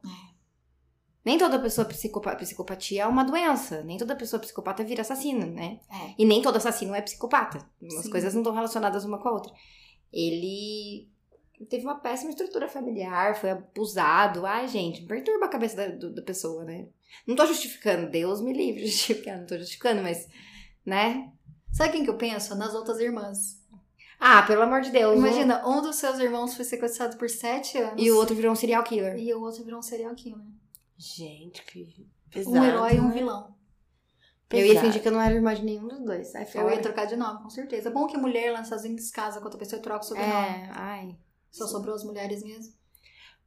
Nem toda pessoa psicopa psicopatia é uma doença. Nem toda pessoa psicopata vira assassino, né? É. E nem todo assassino é psicopata. As Sim. coisas não estão relacionadas uma com a outra. Ele teve uma péssima estrutura familiar, foi abusado. Ai, gente, perturba a cabeça da, do- da pessoa, né? Não tô justificando, Deus me livre justificar, não tô justificando, mas, né? Sabe quem que eu penso? Nas outras irmãs. Ah, pelo amor de Deus. Imagina, um dos seus irmãos foi sequestrado por sete anos. E o outro virou um serial killer. E o outro virou um serial killer. gente, que pesado. Um herói e um né? vilão. Eu ia Pesado. fingir que eu não era irmã de nenhum dos dois. Sai Eu ia trocar de nome, com certeza. É bom que mulher lá nos Estados Unidos casa com outra pessoa e troca o sobrenome. É, ai. Só sobrou as mulheres mesmo.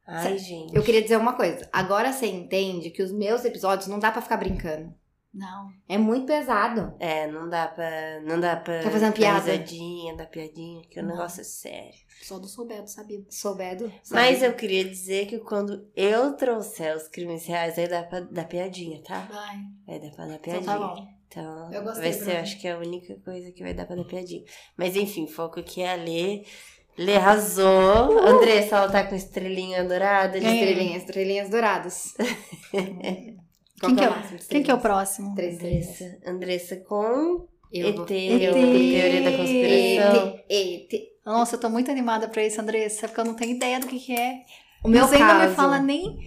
Ai, gente. Eu queria dizer uma coisa. Agora você entende que os meus episódios não dá pra ficar brincando. Não. É muito pesado. É, não dá pra. Não dá pra. Tá fazendo dar piada? risadinha, dar piadinha, que o Não. negócio é sério. Só do soubedo, sabido. Soubedo. Mas eu queria dizer que quando eu trouxer os crimes reais, aí dá pra dar piadinha, tá? Vai. Vai dar pra dar Então piadinha. tá bom. Então, Eu gostei, vai ser, Bruno. acho que é a única coisa que vai dar pra dar piadinha. Mas enfim, foco aqui é a Lê. Lê arrasou. Andressa, ela tá com estrelinha dourada. de. Estrelinhas, estrelinhas douradas. Qual Quem que, é, o quem que é o estrelinhas? próximo? Três. Andressa. Andressa com Eu ET, vou- teoria da conspiração. ET, ET. Nossa, eu tô muito animada pra isso, Andressa, porque eu não tenho ideia do que, que é. O meu Você ainda me fala nem,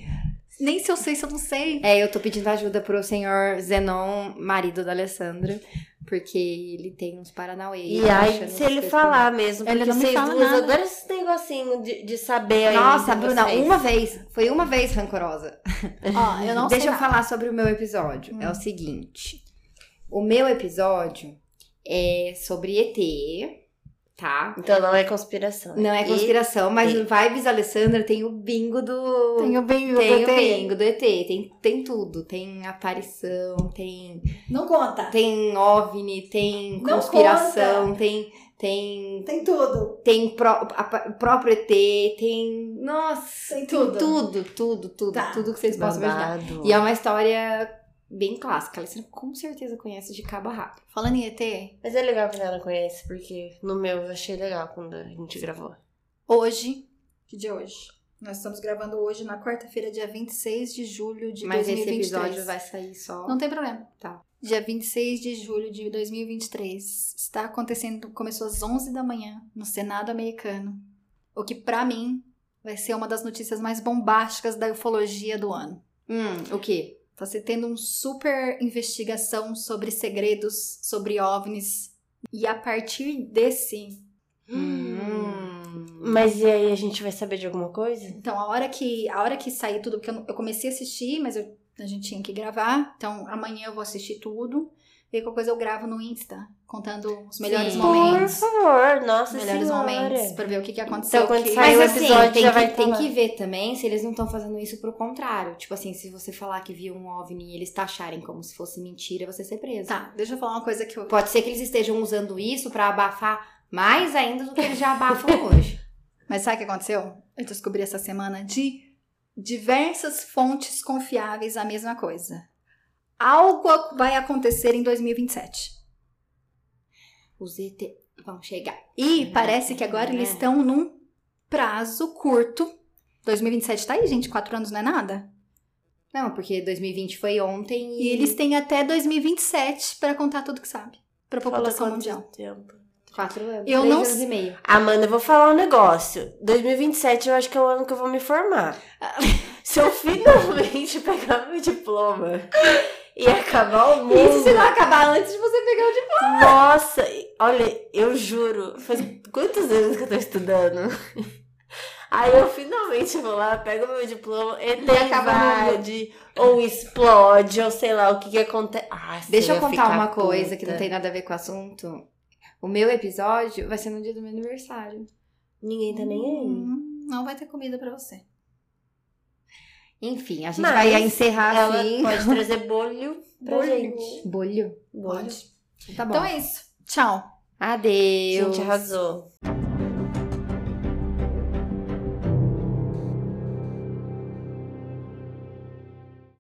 nem se eu sei, se eu não sei. É, eu tô pedindo ajuda pro senhor Zenon, marido da Alessandra, porque ele tem uns paranauê. E tá aí, se ele falar mesmo, Ele não me fala duas nada. adoram esse negocinho de, de saber. Nossa, Bruna, vocês. uma vez, foi uma vez rancorosa. Ó, eu não Deixa sei eu nada. falar sobre o meu episódio. Hum. É o seguinte: o meu episódio é sobre ET, tá? Então não é conspiração. Não é E- conspiração, mas ET. no Vibes Alessandra tem o bingo do. Tenho bem Tem o bingo do ET, tem, tem tudo. Tem aparição, tem, Não conta. tem OVNI, tem Não conspiração, tem. Tem. Tem tudo. Tem pró- a- próprio ET, tem. Nossa, Tem tem tudo. tudo, tudo, tudo, Tá. tudo que vocês possam imaginar. Babado. E é uma história bem clássica. A Alessandra com certeza conhece de cabo a rabo. Falando em ET, Mas é legal quando ela conhece, porque no meu eu achei legal quando a gente gravou. hoje, que dia é hoje? Nós estamos gravando hoje na quarta-feira, dia 26 de julho de Mas esse 2023. episódio vai sair só. Não tem problema. Tá. Dia 26 de julho de 2023. Está acontecendo, começou às 11 da manhã no Senado americano. O que pra mim vai ser uma das notícias mais bombásticas da ufologia do ano. Hum, o quê? Tá se tendo uma super investigação sobre segredos, sobre OVNIs. E a partir desse. Hum. Mas e aí a gente vai saber de alguma coisa? Então, a hora que, a hora que sair tudo, porque eu, eu comecei a assistir, mas eu- a gente tinha que gravar. Então, amanhã eu vou assistir tudo. E qualquer coisa eu gravo no Insta, contando os melhores Sim. momentos. Por favor, nossa Os melhores senhora. momentos, pra ver o que, que aconteceu. Então, quando que- sair Mas o assim, episódio, tem, já que, vai tem que ver também se eles não estão fazendo isso pro contrário. Tipo assim, se você falar que viu um OVNI e eles taxarem como se fosse mentira, você ser preso. Tá, deixa eu falar uma coisa que eu. Pode ser que eles estejam usando isso pra abafar mais ainda do que eles já abafam hoje. Mas sabe o que aconteceu? Eu descobri essa semana de diversas fontes confiáveis a mesma coisa. Algo vai acontecer em 2027. Os ET vão chegar. E parece que agora eles É. estão num prazo curto. 2027 tá aí, gente, quatro anos não é nada. Não, porque 2020 foi ontem E e, eles têm até 2027 pra contar tudo que sabe pra população mundial. tempo. quatro anos. Eu três não anos e meio. Amanda, eu vou falar um negócio. 2027 eu acho que é o ano que eu vou me formar. Se eu finalmente pegar meu diploma e acabar o mundo. Isso se não acabar antes de você pegar o diploma. Nossa, olha, eu juro, faz quantos anos que eu tô estudando? Aí eu finalmente vou lá, pego meu diploma, ET acaba o invade, ou explode, ou sei lá o que que acontece. Ah, Deixa eu contar uma coisa que puta. não tem nada a ver com o assunto. O meu episódio vai ser no dia do meu aniversário. Ninguém tá nem aí. Hum, não vai ter comida pra você. Enfim, a gente Mas vai encerrar Ela assim. pode trazer bolho pra Bolho. gente. Bolho. Bolho. Pode. Tá bom. Então é isso. Tchau. Adeus. Gente, arrasou.